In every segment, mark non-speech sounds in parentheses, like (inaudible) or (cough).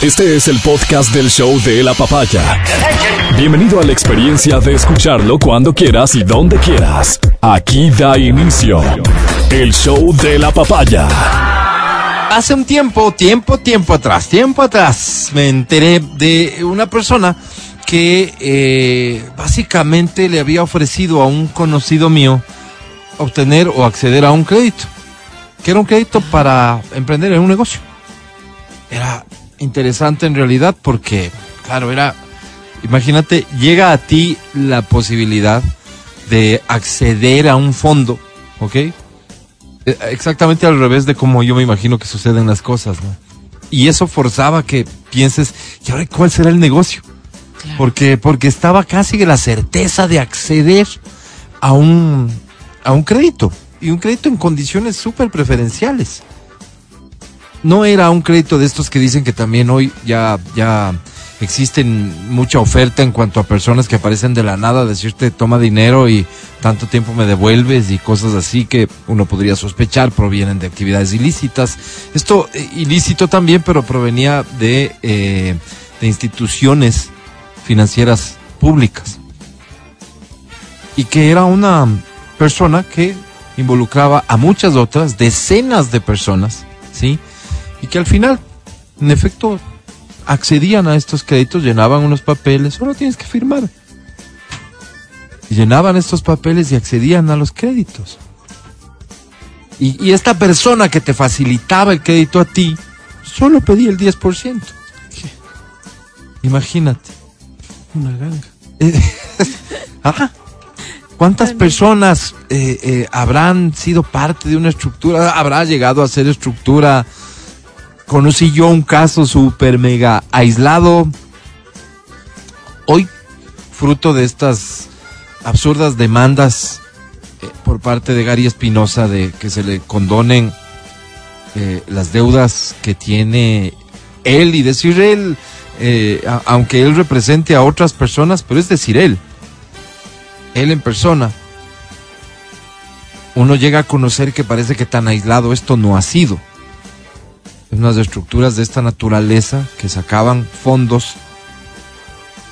Este es el podcast del show de la papaya. Bienvenido a la experiencia de escucharlo cuando quieras y donde quieras. Aquí da inicio el show de la papaya. Hace un tiempo, tiempo, tiempo atrás, tiempo atrás, me enteré de una persona que eh, básicamente le había ofrecido a un conocido mío obtener o acceder a un crédito, que era un crédito para emprender en un negocio. Era interesante en realidad porque, claro, era, imagínate, llega a ti la posibilidad de acceder a un fondo, ¿ok? Eh, Exactamente al revés de como yo me imagino que suceden las cosas, ¿no? Y eso forzaba que pienses, ¿y ahora cuál será el negocio? Porque, porque estaba casi la certeza de acceder a un, a un crédito. Y un crédito en condiciones súper preferenciales no era un crédito de estos que dicen que también hoy ya, ya existen mucha oferta en cuanto a personas que aparecen de la nada, decirte toma dinero y tanto tiempo me devuelves y cosas así que uno podría sospechar provienen de actividades ilícitas. Esto eh, ilícito también, pero provenía de, eh, de instituciones financieras públicas. Y que era una persona que involucraba a muchas otras, decenas de personas, ¿sí? Y que al final, en efecto, accedían a estos créditos, llenaban unos papeles, solo tienes que firmar. Y llenaban estos papeles y accedían a los créditos. Y, y esta persona que te facilitaba el crédito a ti, solo pedía el 10%. Imagínate. Una ganga. Ajá. (laughs) ¿Cuántas personas eh, eh, habrán sido parte de una estructura? ¿Habrá llegado a ser estructura? Conocí yo un caso súper mega aislado. Hoy, fruto de estas absurdas demandas eh, por parte de Gary Espinosa de que se le condonen eh, las deudas que tiene él y decir él, eh, aunque él represente a otras personas, pero es decir él, él en persona, uno llega a conocer que parece que tan aislado esto no ha sido unas estructuras de esta naturaleza que sacaban fondos.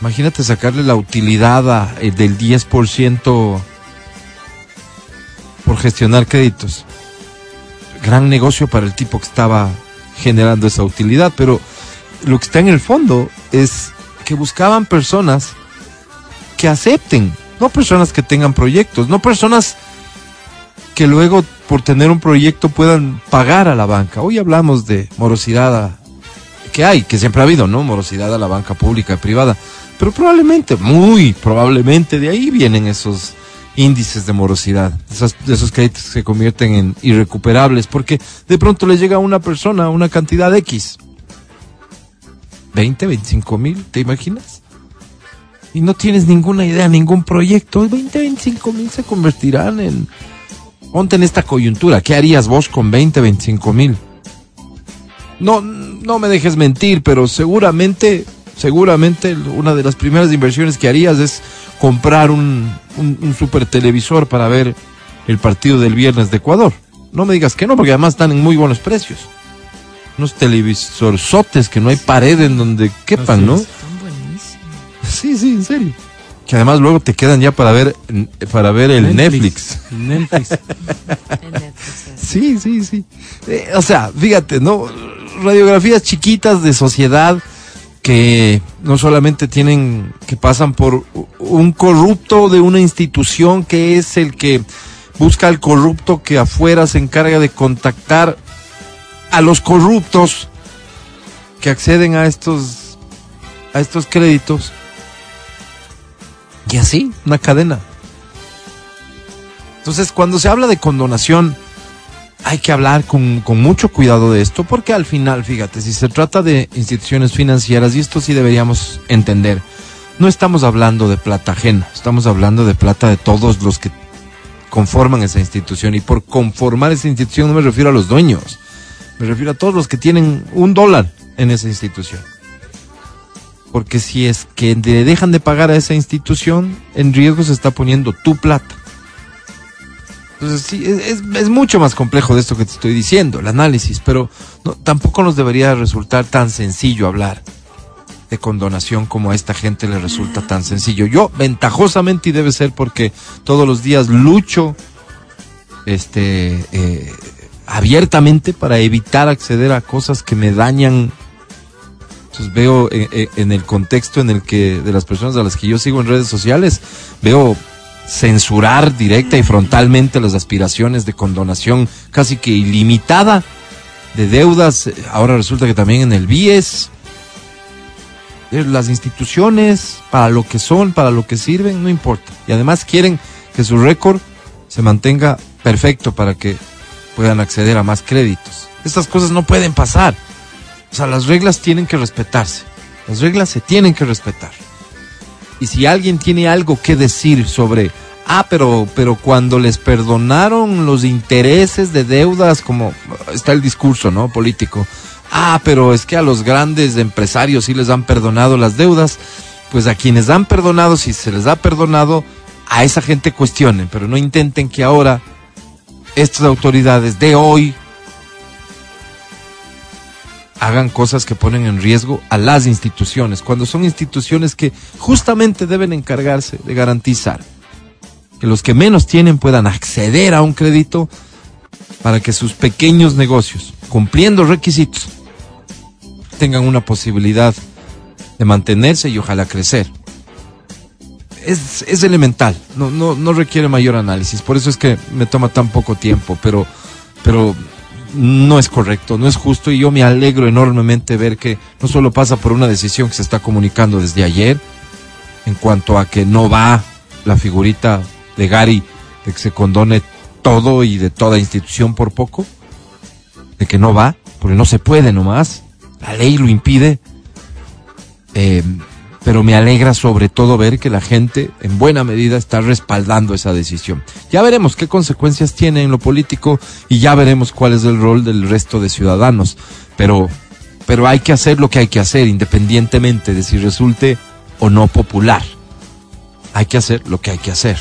Imagínate sacarle la utilidad a, eh, del 10% por gestionar créditos. Gran negocio para el tipo que estaba generando esa utilidad, pero lo que está en el fondo es que buscaban personas que acepten, no personas que tengan proyectos, no personas que luego por tener un proyecto puedan pagar a la banca. Hoy hablamos de morosidad que hay, que siempre ha habido, ¿no? Morosidad a la banca pública y privada. Pero probablemente, muy probablemente de ahí vienen esos índices de morosidad, esas, esos créditos que se convierten en irrecuperables, porque de pronto le llega a una persona una cantidad X. 20, 25 mil, ¿te imaginas? Y no tienes ninguna idea, ningún proyecto. 20, 25 mil se convertirán en ponte en esta coyuntura, ¿qué harías vos con 20, 25 mil? No, no me dejes mentir, pero seguramente, seguramente una de las primeras inversiones que harías es comprar un, un, un super televisor para ver el partido del viernes de Ecuador. No me digas que no, porque además están en muy buenos precios. Unos televisorzotes que no hay pared en donde quepan, ¿no? es. Están buenísimos. (laughs) Sí, sí, en serio. Que además luego te quedan ya para ver, para ver el Netflix. Netflix. En (laughs) Netflix, sí. Sí, sí, sí. Eh, o sea, fíjate, ¿no? Radiografías chiquitas de sociedad que no solamente tienen, que pasan por un corrupto de una institución que es el que busca al corrupto que afuera se encarga de contactar a los corruptos que acceden a estos, a estos créditos. Y así, una cadena. Entonces, cuando se habla de condonación, hay que hablar con, con mucho cuidado de esto, porque al final, fíjate, si se trata de instituciones financieras, y esto sí deberíamos entender, no estamos hablando de plata ajena, estamos hablando de plata de todos los que conforman esa institución. Y por conformar esa institución no me refiero a los dueños, me refiero a todos los que tienen un dólar en esa institución. Porque si es que le dejan de pagar a esa institución, en riesgo se está poniendo tu plata. Entonces, sí, es, mucho más complejo de esto que te estoy diciendo, el análisis, pero tampoco nos debería resultar tan sencillo hablar de condonación como a esta gente le resulta tan sencillo. Yo, ventajosamente, y debe ser porque todos los días lucho este, eh, abiertamente para evitar acceder a cosas que me dañan. Entonces veo eh, eh, en el contexto en el que de las personas a las que yo sigo en redes sociales, veo censurar directa y frontalmente las aspiraciones de condonación casi que ilimitada de deudas. Ahora resulta que también en el BIES, eh, las instituciones, para lo que son, para lo que sirven, no importa. Y además quieren que su récord se mantenga perfecto para que puedan acceder a más créditos. Estas cosas no pueden pasar. O sea, las reglas tienen que respetarse. Las reglas se tienen que respetar. Y si alguien tiene algo que decir sobre, ah, pero, pero cuando les perdonaron los intereses de deudas, como está el discurso, ¿no? Político. Ah, pero es que a los grandes empresarios sí les han perdonado las deudas. Pues a quienes han perdonado, si se les ha perdonado, a esa gente cuestionen, pero no intenten que ahora estas autoridades de hoy hagan cosas que ponen en riesgo a las instituciones, cuando son instituciones que justamente deben encargarse de garantizar que los que menos tienen puedan acceder a un crédito para que sus pequeños negocios, cumpliendo requisitos, tengan una posibilidad de mantenerse y ojalá crecer. Es, es elemental, no, no, no requiere mayor análisis, por eso es que me toma tan poco tiempo, pero, pero no es correcto, no es justo y yo me alegro enormemente ver que no solo pasa por una decisión que se está comunicando desde ayer en cuanto a que no va la figurita de Gary de que se condone todo y de toda institución por poco, de que no va, porque no se puede nomás, la ley lo impide, eh, pero me alegra sobre todo ver que la gente en buena medida está respaldando esa decisión. Ya veremos qué consecuencias tiene en lo político y ya veremos cuál es el rol del resto de ciudadanos, pero, pero hay que hacer lo que hay que hacer independientemente de si resulte o no popular. Hay que hacer lo que hay que hacer.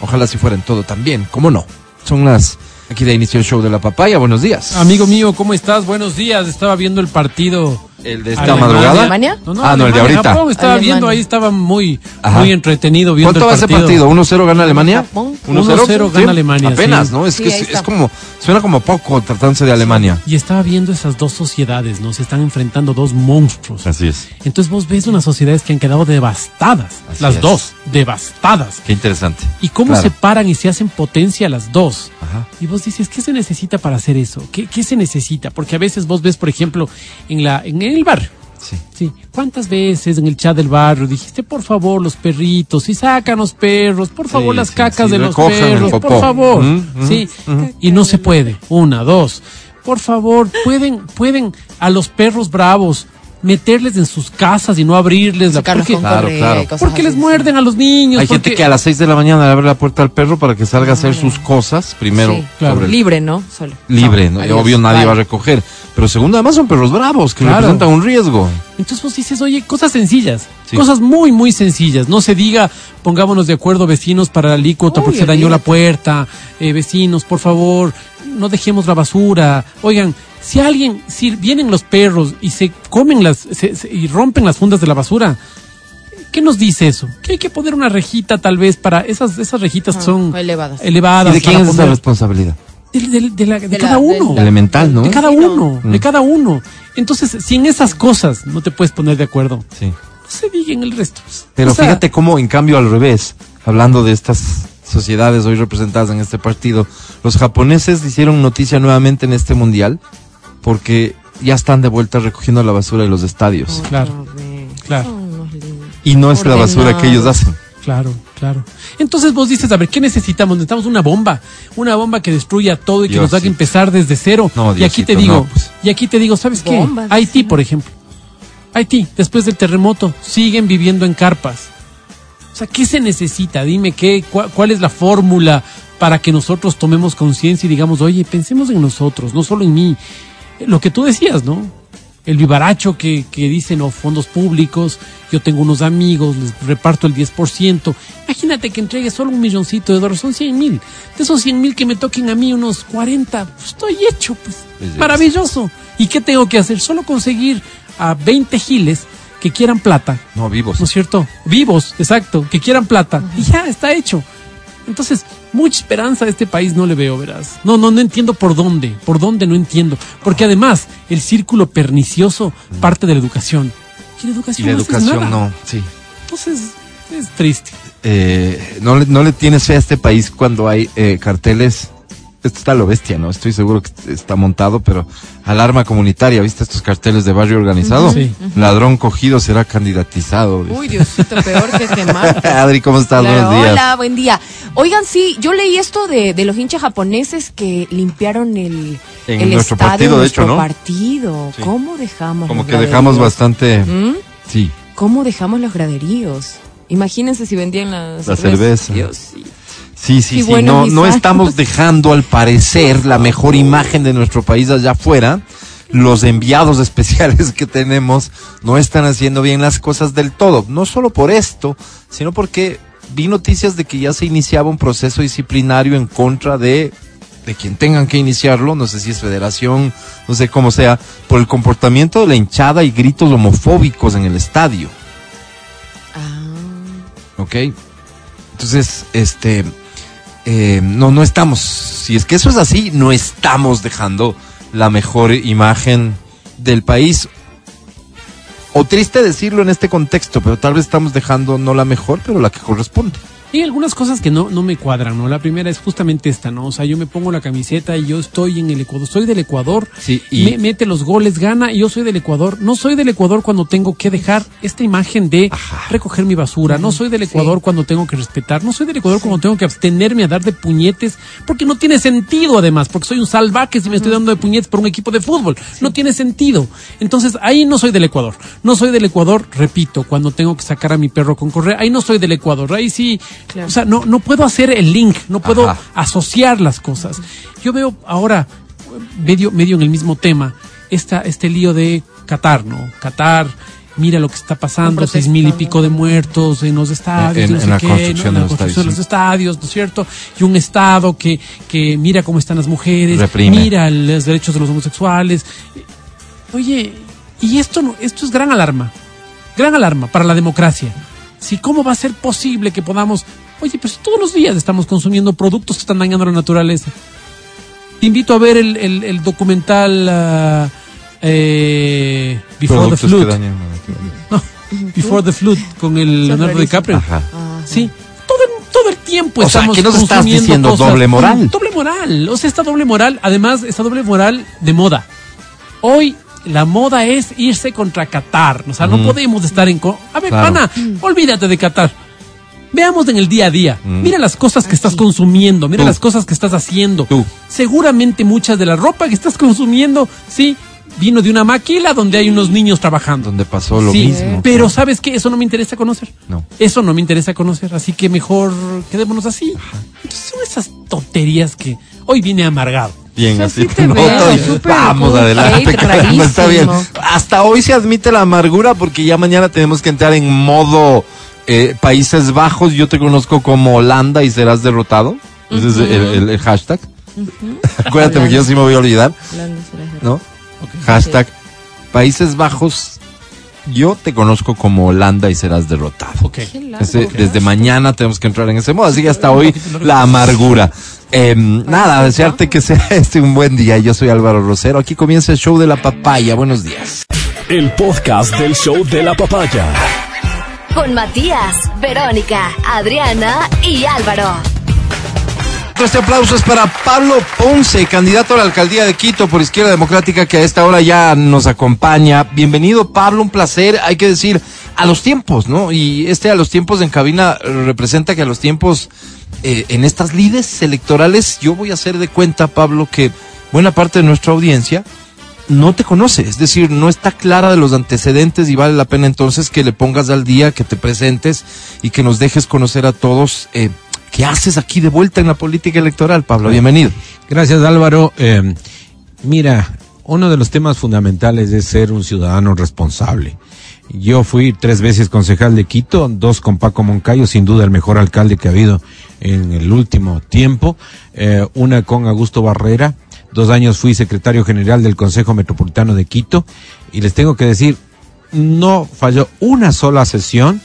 Ojalá si fuera en todo también, ¿cómo no? Son las... Aquí de inicio el show de la papaya, buenos días. Amigo mío, ¿cómo estás? Buenos días. Estaba viendo el partido. ¿El de esta Alemania. madrugada? ¿Alemania? Ah, no, el de ahorita. Japón, estaba Alemania. viendo ahí, estaba muy, Ajá. muy entretenido viendo ¿Cuánto va el ese partido. partido? ¿1-0 gana Alemania? Japón. 1-0 gana Alemania, Apenas, sí. ¿no? Es Sí, que es, como, suena como poco tratándose de Alemania. Y estaba viendo esas dos sociedades, ¿no? Se están enfrentando dos monstruos. Así es. Entonces vos ves unas sociedades que han quedado devastadas. Así las es. dos, devastadas. Qué interesante. Y cómo Claro. se paran y se hacen potencia las dos. Ajá. Y vos dices, ¿qué se necesita para hacer eso? ¿Qué, qué se necesita? Porque a veces vos ves, por ejemplo, en, la, en el barrio, Sí. Sí. ¿Cuántas veces en el chat del barrio dijiste, por favor, los perritos, y sacan los perros, por favor, Sí, las sí, cacas sí, de los perros, por favor? Mm, mm, sí. mm. Y no se puede. Una, dos. Por favor, pueden, pueden a los perros bravos meterles en sus casas y no abrirles la porque, Claro, claro. porque les muerden a los niños. Hay gente porque- que a las 6 de la mañana le abre la puerta al perro para que salga a hacer Claro. sus cosas. Primero, Sí. Claro. sobre el- Libre, ¿no? Solo. libre, No, adiós. obvio nadie va a recoger. Pero segundo, además son perros bravos que Claro. representan un riesgo. Entonces vos dices, oye, cosas sencillas, Sí. cosas muy, muy sencillas. No se diga, pongámonos de acuerdo vecinos para la alícuota porque se dañó la puerta. Eh, vecinos, por favor, no dejemos la basura. Oigan, si alguien, si vienen los perros y se comen las, se- se- y rompen las fundas de la basura, ¿qué nos dice eso? Que hay que poner una rejita tal vez para esas, esas rejitas que Ah, son elevadas. elevadas. ¿Y de quién es esa poner- responsabilidad? De, de- de la- de De cada la- uno. Elemental, ¿no? De cada uno, de cada uno. Entonces, si en esas cosas no te puedes poner de acuerdo, Sí. no se diga en el resto. Pero O sea, fíjate cómo, en cambio, al revés, hablando de estas sociedades hoy representadas en este partido, los japoneses hicieron noticia nuevamente en este mundial porque ya están de vuelta recogiendo la basura de los estadios. Claro, claro. Y no es la basura que ellos hacen. Claro, claro. Entonces vos dices, a ver, ¿qué necesitamos? Necesitamos una bomba, una bomba que destruya todo y que nos haga empezar desde cero. No, y aquí te digo, no, pues. y aquí te digo, ¿sabes qué? Haití, sí. por ejemplo. Haití, después del terremoto, siguen viviendo en carpas. O sea, ¿qué se necesita? Dime qué, cua- cuál es la fórmula para que nosotros tomemos conciencia y digamos, oye, pensemos en nosotros, no solo en mí. Lo que tú decías, ¿no? El vivaracho que, que dicen, o fondos públicos, yo tengo unos amigos, les reparto el 10%. Imagínate que entregue solo un milloncito de dólares, son 100 mil. De esos 100 mil que me toquen a mí unos 40, pues, estoy hecho, pues. Maravilloso. ¿Y qué tengo que hacer? Solo conseguir a 20 giles que quieran plata. No, vivos. ¿No es cierto? Vivos, exacto, que quieran plata. Y ya, está hecho. Entonces, mucha esperanza a este país no le veo, verás. No, no, no entiendo por dónde, por dónde no entiendo. Porque además, el círculo pernicioso parte de la educación. Y la Y educación, la no educación no, sí. Entonces, es triste. Eh, no, le, no le tienes fe a este país cuando hay eh, carteles. Esto está a lo bestia, ¿no? Estoy seguro que está montado, pero alarma comunitaria, ¿viste estos carteles de barrio organizado? Sí. Ladrón cogido será candidatizado. Uy, Diosito, peor que este mar. (laughs) Adri, ¿cómo estás? Claro, Buenos días. Hola, buen día. Oigan, sí, yo leí esto de, de los hinchas japoneses que limpiaron el, En el nuestro estadio partido, de hecho, nuestro ¿no? partido. Sí. ¿Cómo dejamos Como los que dejamos bastante. ¿Mm? Sí. ¿Cómo dejamos los graderíos? Imagínense si vendían las La cerveza. Dios, sí. Sí, sí, sí. No, no estamos dejando, al parecer, la mejor imagen de nuestro país allá afuera. Los enviados (laughs) especiales que tenemos no están haciendo bien las cosas del todo. No solo por esto, sino porque vi noticias de que ya se iniciaba un proceso disciplinario en contra de, de quien tengan que iniciarlo, no sé si es federación, no sé cómo sea, por el comportamiento de la hinchada y gritos homofóbicos en el estadio. Ah, ¿ok? Entonces, este, eh, no, no estamos, si es que eso es así, no estamos dejando la mejor imagen del país. O triste decirlo en este contexto, pero tal vez estamos dejando no la mejor, pero la que corresponde. Hay algunas cosas que no, no me cuadran, ¿no? La primera es justamente esta, ¿no? O sea, yo me pongo la camiseta y yo estoy en el Ecuador, soy del Ecuador, Sí, y- me- mete los goles, gana y yo soy del Ecuador. No soy del Ecuador cuando tengo que dejar esta imagen de recoger mi basura, no soy del Ecuador cuando tengo que respetar, no soy del Ecuador cuando tengo que abstenerme a dar de puñetes, porque no tiene sentido además, porque soy un salvaje si me estoy dando de puñetes por un equipo de fútbol, no tiene sentido. Entonces ahí no soy del Ecuador, no soy del Ecuador, repito, cuando tengo que sacar a mi perro con correa, ahí no soy del Ecuador, ahí sí, Claro. o sea, no, no puedo hacer el link, no puedo Ajá. asociar las cosas. Yo veo ahora, medio, medio en el mismo tema, esta, este lío de Qatar, ¿no? Qatar, mira lo que está pasando, seis mil y pico de muertos en los estadios, En- no en sé la qué, construcción ¿no? de En los la construcción de los estadios, estadios, ¿no es cierto? Y un Estado que, que mira cómo están las mujeres, Reprime. mira los derechos de los homosexuales. Oye, y esto, no, esto es gran alarma, gran alarma para la democracia. Si cómo va a ser posible que podamos, oye, pues todos los días estamos consumiendo productos que están dañando la naturaleza. Te invito a ver el, el- el documental eh, Before the Productos que Flood. dañan la naturaleza. No, Before the Flood con el Leonardo. DiCaprio. Ajá. Sí, todo el, todo el tiempo O sea, estamos ¿qué nos estás consumiendo diciendo? cosas- ¿Doble moral? Doble moral. O sea, esta doble moral, además, esta doble moral de moda. Hoy la moda es irse contra Qatar. O sea, no podemos estar en... co- A ver, Claro. pana, olvídate de Qatar. Veamos en el día a día. Mm. Mira las cosas que estás consumiendo, mira Tú. las cosas que estás haciendo. Tú. Seguramente muchas de la ropa que estás (laughs) consumiendo, sí, vino de una maquila donde hay unos niños trabajando. Donde pasó lo Sí, mismo. pero ¿sabes qué? Eso no me interesa conocer. No. Eso no me interesa conocer, así que mejor quedémonos así. Entonces son esas tonterías que hoy vine amargado. Bien, O sea, así sí te no, veo, y- súper Vamos cool, adelante. (laughs) caramba, está bien. Hasta hoy se admite la amargura porque ya mañana tenemos que entrar en modo eh, Países Bajos. Yo te conozco como Holanda y serás derrotado. Ese es el, el- el hashtag. (laughs) Acuérdate porque yo sí me voy a olvidar, serás de- Hashtag Países Bajos. Yo te conozco como Holanda y serás derrotado. Desde mañana tenemos que entrar en ese modo, así que hasta hoy (laughs) la amargura. Eh, nada, desearte que sea (laughs) este un buen día. Yo soy Álvaro Rosero. Aquí comienza el show de la papaya. Buenos días. El podcast del show de la papaya. Con Matías, Verónica, Adriana y Álvaro. Este aplauso es para Pablo Ponce, candidato a la alcaldía de Quito por Izquierda Democrática, que a esta hora ya nos acompaña. Bienvenido, Pablo, un placer. Hay que decir, a los tiempos, ¿no? Y este a los tiempos en cabina representa que a los tiempos eh, en estas lides electorales, yo voy a hacer de cuenta, Pablo, que buena parte de nuestra audiencia no te conoce, es decir, no está clara de los antecedentes y vale la pena entonces que le pongas al día, que te presentes y que nos dejes conocer a todos eh, qué haces aquí de vuelta en la política electoral, Pablo. Bienvenido. Gracias Álvaro. Eh, mira, uno de los temas fundamentales es ser un ciudadano responsable. Yo fui tres veces concejal de Quito, dos con Paco Moncayo, sin duda el mejor alcalde que ha habido en el último tiempo, eh, una con Augusto Barrera, dos años fui secretario general del Consejo Metropolitano de Quito y les tengo que decir, no falló una sola sesión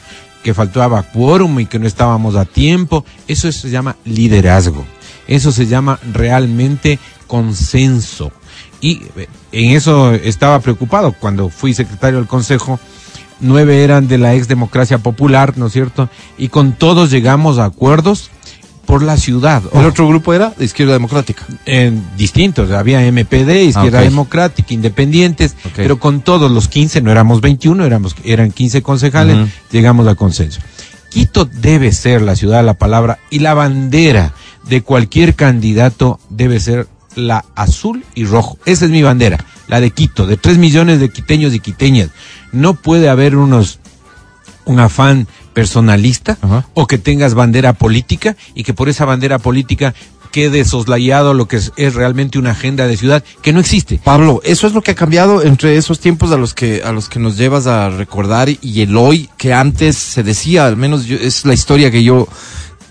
que faltaba quórum y que no estábamos a tiempo. Eso se llama liderazgo. Eso se llama realmente consenso. Y eh, en eso estaba preocupado cuando fui secretario del Consejo. Nueve eran de la ex democracia popular, ¿no es cierto? Y con todos llegamos a acuerdos por la ciudad. El otro grupo era de Izquierda Democrática. En distintos, había MPD, Izquierda Ah. Democrática, Independientes, pero con todos los 15, no éramos 21, éramos, eran 15 concejales, llegamos a consenso. Quito debe ser la ciudad de la palabra y la bandera de cualquier candidato debe ser la azul y rojo. Esa es mi bandera, la de Quito, de tres millones de quiteños y quiteñas. No puede haber unos un afán personalista Ajá. o que tengas bandera política y que por esa bandera política quede soslayado lo que es, es realmente una agenda de ciudad que no existe. Pablo, eso es lo que ha cambiado entre esos tiempos a los que a los que nos llevas a recordar y el hoy que antes se decía, al menos yo- es la historia que yo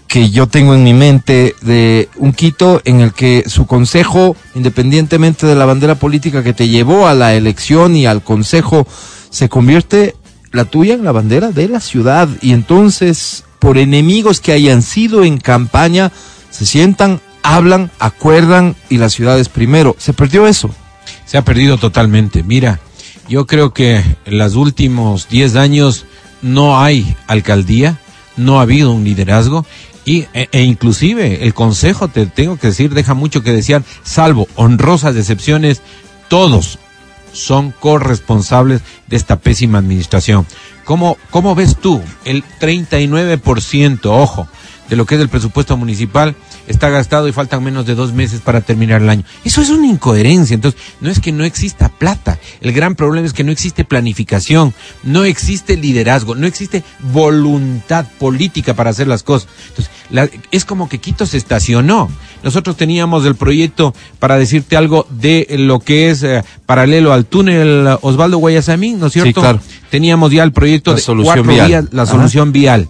que yo tengo en mi mente de un Quito en el que su consejo, independientemente de la bandera política que te llevó a la elección y al consejo, se convierte la tuya en la bandera de la ciudad y entonces por enemigos que hayan sido en campaña se sientan, hablan, acuerdan y la ciudad es primero. Se perdió eso. Se ha perdido totalmente. Mira, yo creo que en los últimos 10 años no hay alcaldía, no ha habido un liderazgo y, e, e inclusive el consejo, te tengo que decir, deja mucho que desear, salvo honrosas excepciones, todos son corresponsables de esta pésima administración. ¿Cómo, cómo ves tú? El 39%, ojo, de lo que es el presupuesto municipal está gastado y faltan menos de dos meses para terminar el año. Eso es una incoherencia. Entonces, no es que no exista plata. El gran problema es que no existe planificación, no existe liderazgo, no existe voluntad política para hacer las cosas. Entonces, la- es como que Quito se estacionó. Nosotros teníamos el proyecto, para decirte algo, de lo que es eh, paralelo al túnel eh, Osvaldo Guayasamín, ¿no es cierto? claro. Teníamos ya el proyecto La de solución cuatro vial. la Ajá. solución vial.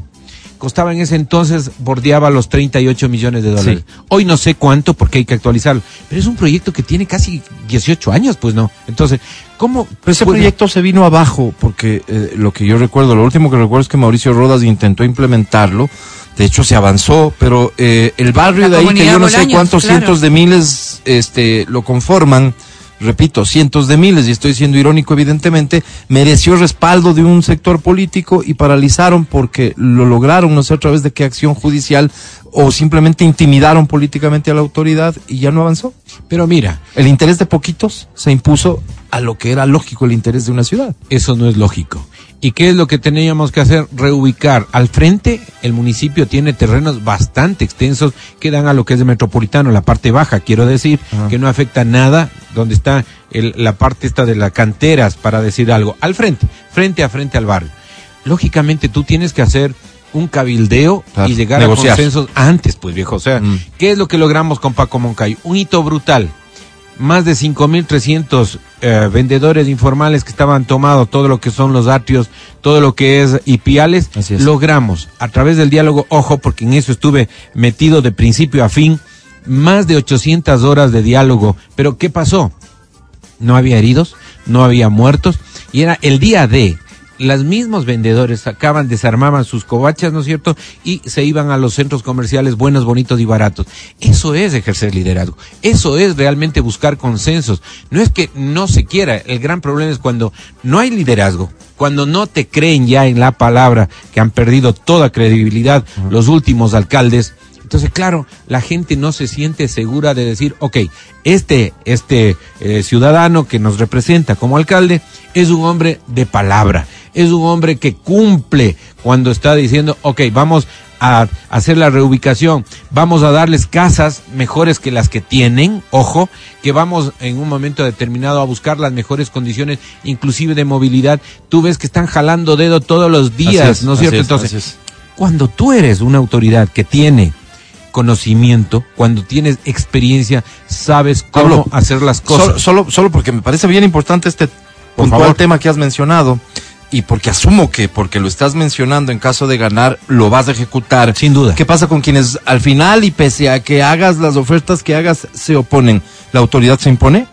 Costaba en ese entonces, bordeaba los 38 millones de dólares. Sí. Hoy no sé cuánto porque hay que actualizarlo. Pero es un proyecto que tiene casi 18 años, pues no. Entonces, ¿cómo? Pero ese puede- proyecto se vino abajo porque eh, lo que yo recuerdo, lo último que recuerdo es que Mauricio Rodas intentó implementarlo. De hecho, se avanzó, pero eh, el barrio La de ahí, que yo no sé cuántos claro. cientos de miles este, lo conforman, repito, cientos de miles, y estoy siendo irónico evidentemente, mereció respaldo de un sector político y paralizaron porque lo lograron, no sé a través de qué acción judicial, o simplemente intimidaron políticamente a la autoridad y ya no avanzó. Pero mira, El interés de poquitos se impuso a lo que era lógico el interés de una ciudad. eso no es lógico. ¿Y qué es lo que teníamos que hacer? Reubicar. Al frente, el municipio tiene terrenos bastante extensos que dan a lo que es el metropolitano, la parte baja, quiero decir, Ajá. que no afecta nada, donde está el- la parte esta de las canteras, para decir algo. Al frente, frente a frente al barrio. Lógicamente tú tienes que hacer un cabildeo Claro, y llegar negociar. a consensos antes, pues viejo. O sea, Mm. ¿qué es lo que logramos con Paco Moncayo? Un hito brutal. Más de 5.300 eh, vendedores informales que estaban tomados, todo lo que son los atrios, todo lo que es ipiales, es. logramos a través del diálogo, ojo, porque en eso estuve metido de principio a fin, más de 800 horas de diálogo. Pero ¿qué pasó? No había heridos, no había muertos, y era el día de. Los mismos vendedores sacaban, desarmaban sus covachas, ¿no es cierto? Y se iban a los centros comerciales buenos, bonitos y baratos. Eso es ejercer liderazgo. Eso es realmente buscar consensos. No es que no se quiera. El gran problema es cuando no hay liderazgo, cuando no te creen ya en la palabra, que han perdido toda credibilidad los últimos alcaldes. Entonces, claro, la gente no se siente segura de decir, ok, este, este eh, ciudadano que nos representa como alcalde es un hombre de palabra, es un hombre que cumple cuando está diciendo, ok, vamos a hacer la reubicación, vamos a darles casas mejores que las que tienen, ojo, que vamos en un momento determinado a buscar las mejores condiciones, inclusive de movilidad. Tú ves que están jalando dedo todos los días, es, ¿no es cierto? es, Entonces, es. cuando tú eres una autoridad que tiene conocimiento, cuando tienes experiencia, sabes cómo Pablo, hacer las cosas. Solo, solo, solo porque me parece bien importante este puntual favor. tema que has mencionado y porque asumo que porque lo estás mencionando en caso de ganar lo vas a ejecutar. Sin duda. ¿Qué pasa con quienes al final y pese a que hagas las ofertas que hagas se oponen? ¿La autoridad se impone?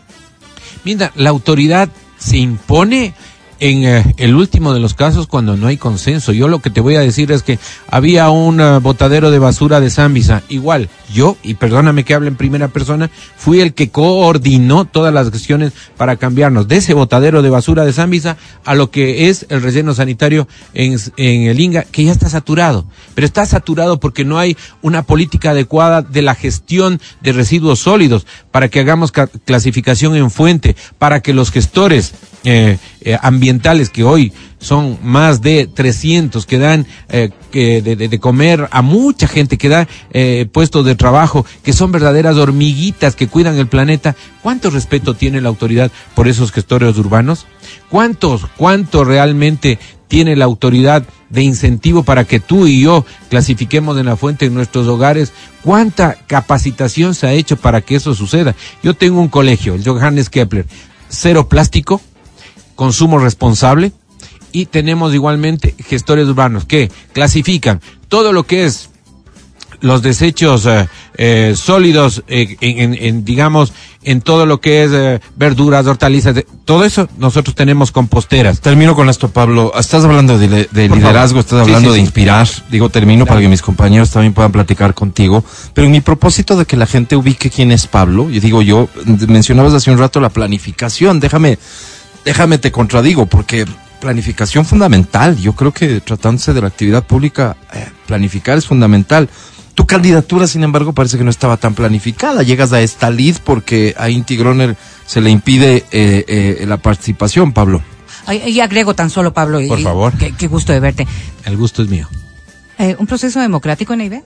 Mira, la autoridad se impone en eh, el último de los casos cuando no hay consenso. Yo lo que te voy a decir es que había un eh, botadero de basura de Zambisa. Igual, yo, y perdóname que hable en primera persona, fui el que coordinó todas las acciones para cambiarnos de ese botadero de basura de Zambisa a lo que es el relleno sanitario en, en el Inga, que ya está saturado. Pero está saturado porque no hay una política adecuada de la gestión de residuos sólidos para que hagamos ca- clasificación en fuente, para que los gestores eh, eh, ambientales que hoy son más de 300 que dan eh, que de, de- de comer a mucha gente, que da eh, puestos de trabajo, que son verdaderas hormiguitas que cuidan el planeta. ¿Cuánto respeto tiene la autoridad por esos gestores urbanos? ¿Cuántos, cuánto realmente tiene la autoridad de incentivo para que tú y yo clasifiquemos en la fuente en nuestros hogares? ¿Cuánta capacitación se ha hecho para que eso suceda? Yo tengo un colegio, el Johannes Kepler, cero plástico, consumo responsable y tenemos igualmente gestores urbanos que clasifican todo lo que es los desechos eh, eh, sólidos eh, en, en- en, digamos en todo lo que es eh, verduras hortalizas de- todo eso nosotros tenemos composteras Termino con esto, Pablo. Estás hablando de, liderazgo, favor. estás hablando sí, de sí. inspirar. Digo, termino para que mis compañeros también puedan platicar contigo. Pero en mi propósito de que la gente ubique quién es Pablo, y digo yo, mencionabas hace un rato la planificación. Déjame, déjame te contradigo, porque planificación fundamental. Yo creo que tratándose de la actividad pública, eh, planificar es fundamental. Tu candidatura, sin embargo, parece que no estaba tan planificada. Llegas a esta lid porque a Inti Groner se le impide eh, eh, la participación, Pablo. Ay, Y agrego tan solo, Pablo. Por y favor. Qué, qué gusto de verte. el gusto es mío Eh, ¿Un proceso democrático en IBE?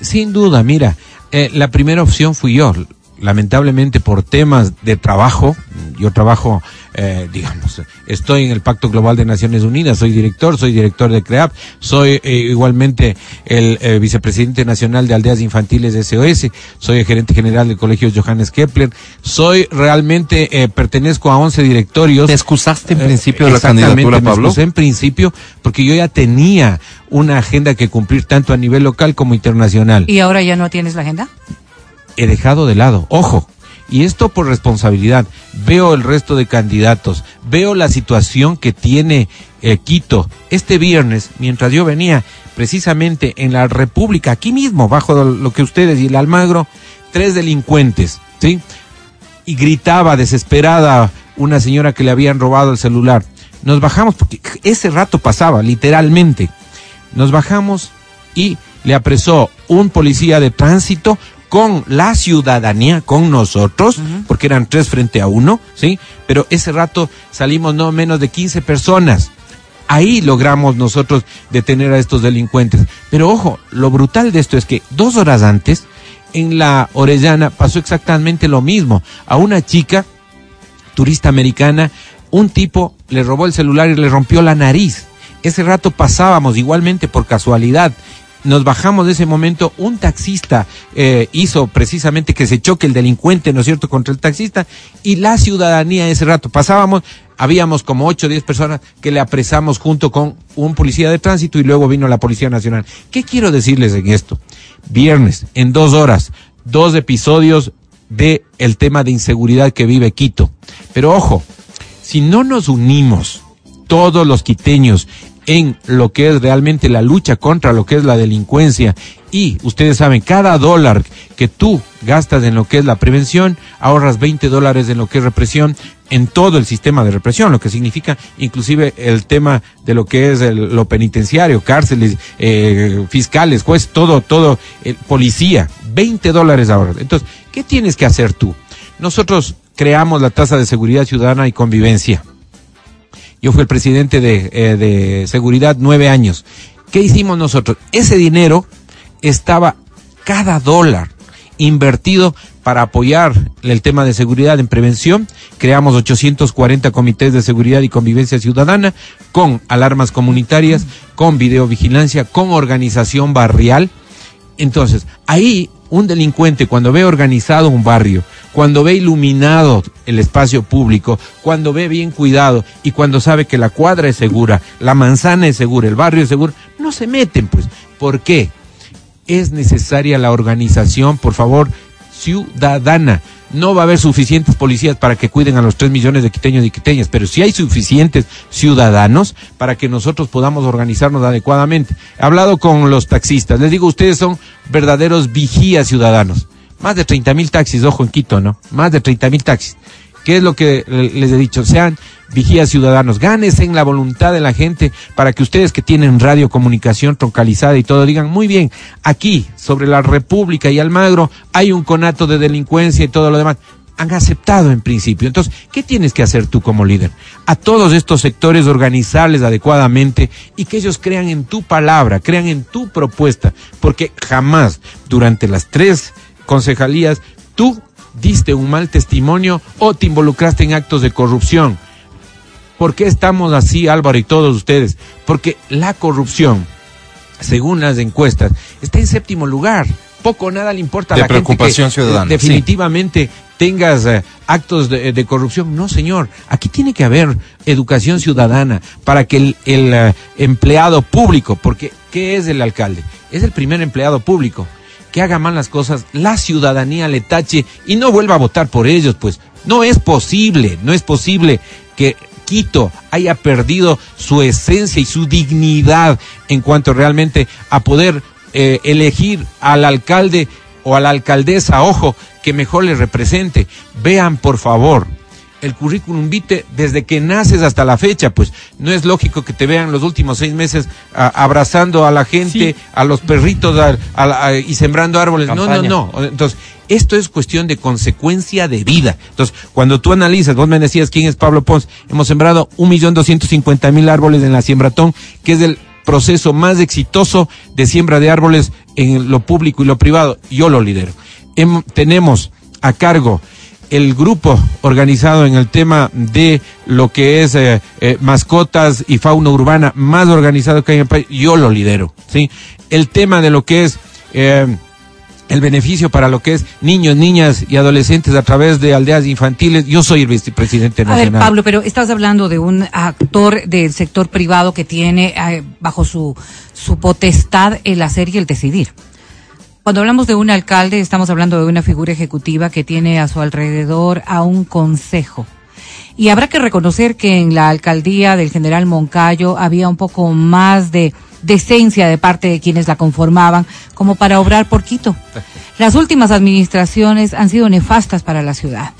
Sin duda, mira, eh, la primera opción fui yo. Lamentablemente por temas de trabajo, yo trabajo, eh, digamos, estoy en el Pacto Global de Naciones Unidas, soy director, soy director de CREAP, soy eh, igualmente el eh, vicepresidente nacional de Aldeas Infantiles de SOS, soy el gerente general del Colegio Johannes Kepler, soy realmente, eh, pertenezco a 11 directorios. ¿Te excusaste en Eh, principio de la exactamente, candidatura, me Pablo? excusé en principio porque yo ya tenía una agenda que cumplir tanto a nivel local como internacional. ¿Y ahora ya no tienes la agenda? He dejado de lado, ojo, y esto por responsabilidad. Veo el resto de candidatos, veo la situación que tiene eh, Quito. Este viernes, mientras yo venía precisamente en la República, aquí mismo, bajo lo que ustedes y el Almagro, tres delincuentes, ¿sí? y gritaba desesperada una señora que le habían robado el celular. Nos bajamos, porque ese rato pasaba, literalmente. Nos bajamos y le apresó un policía de tránsito con la ciudadanía, con nosotros, porque eran tres frente a uno, ¿sí? Pero ese rato salimos no menos de 15 personas. Ahí logramos nosotros detener a estos delincuentes. Pero ojo, lo brutal de esto es que dos horas antes, en la Orellana pasó exactamente lo mismo. A una chica, turista americana, un tipo le robó el celular y le rompió la nariz. Ese rato pasábamos igualmente por casualidad. Nos bajamos de ese momento, un taxista eh, hizo precisamente que se choque el delincuente, ¿no es cierto?, contra el taxista y la ciudadanía ese rato pasábamos, habíamos como ocho o diez personas que le apresamos junto con un policía de tránsito y luego vino la Policía Nacional. ¿Qué quiero decirles en esto? Viernes, en dos horas, dos episodios de el tema de inseguridad que vive Quito. Pero ojo, si no nos unimos todos los quiteños en lo que es realmente la lucha contra lo que es la delincuencia y ustedes saben, cada dólar que tú gastas en lo que es la prevención, ahorras 20 dólares en lo que es represión en todo el sistema de represión, lo que significa inclusive el tema de lo que es el- lo penitenciario, cárceles, eh, fiscales, juez, todo, todo, eh, policía, 20 dólares ahorras. Entonces, ¿qué tienes que hacer tú? Nosotros creamos la tasa de seguridad ciudadana y convivencia. Yo fui el presidente de, eh, de seguridad nueve años. ¿Qué hicimos nosotros? Ese dinero estaba cada dólar invertido para apoyar el tema de seguridad en prevención. Creamos 840 comités de seguridad y convivencia ciudadana con alarmas comunitarias, con videovigilancia, con organización barrial Entonces, ahí un delincuente cuando ve organizado un barrio, cuando ve iluminado el espacio público, cuando ve bien cuidado y cuando sabe que la cuadra es segura, la manzana es segura, el barrio es seguro, no se meten, pues. ¿Por qué? Es necesaria la organización, por favor, ciudadana. No va a haber suficientes policías para que cuiden a los tres millones de quiteños y quiteñas, pero sí hay suficientes ciudadanos para que nosotros podamos organizarnos adecuadamente. He hablado con los taxistas, les digo, ustedes son verdaderos vigías ciudadanos. Más de 30 mil taxis, ojo en Quito, ¿no? Más de 30 mil taxis. ¿Qué es lo que les he dicho? Sean vigías ciudadanos, gánense en la voluntad de la gente para que ustedes que tienen radio, comunicación troncalizada y todo digan, muy bien, aquí, sobre la República y Almagro, hay un conato de delincuencia y todo lo demás. Han aceptado en principio. Entonces, ¿qué tienes que hacer tú como líder? A todos estos sectores organizarles adecuadamente y que ellos crean en tu palabra, crean en tu propuesta, porque jamás durante las tres concejalías tú diste un mal testimonio o te involucraste en actos de corrupción. ¿Por qué estamos así, Álvaro y todos ustedes? Porque la corrupción, según las encuestas, está en séptimo lugar. Poco o nada le importa a De la gente preocupación que, ciudadana, definitivamente tengas eh, actos de, de corrupción. No, señor. Aquí tiene que haber educación ciudadana para que el, el, eh, empleado público, porque ¿qué es el alcalde? Es el primer empleado público que haga mal las cosas, la ciudadanía le tache y no vuelva a votar por ellos, pues no es posible, no es posible que Quito haya perdido su esencia y su dignidad en cuanto realmente a poder eh, elegir al alcalde o a la alcaldesa, ojo, que mejor le represente. Vean, por favor, el currículum vitae desde que naces hasta la fecha, pues no es lógico que te vean los últimos seis meses a- abrazando a la gente, Sí. a los perritos a- a y sembrando árboles. Campaña. No, no, no. Entonces, esto es cuestión de consecuencia de vida. Entonces, cuando tú analizas, vos me decías quién es Pablo Pons, hemos sembrado un millón doscientos cincuenta mil árboles en la siembratón, que es el proceso más exitoso de siembra de árboles en lo público y lo privado. Yo lo lidero. Hem- tenemos a cargo el grupo organizado en el tema de lo que es eh, eh, mascotas y fauna urbana más organizado que hay en el país, yo lo lidero, ¿sí? El tema de lo que es eh, el beneficio para lo que es niños, niñas y adolescentes a través de aldeas infantiles, yo soy el vicepresidente A ver, nacional. Pablo, pero estás hablando de un actor del sector privado que tiene eh, bajo su, su potestad el hacer y el decidir. Cuando hablamos de un alcalde, estamos hablando de una figura ejecutiva que tiene a su alrededor a un consejo. Y habrá que reconocer que en la alcaldía del general Moncayo había un poco más de decencia de parte de quienes la conformaban como para obrar por Quito. Las últimas administraciones han sido nefastas para la ciudad.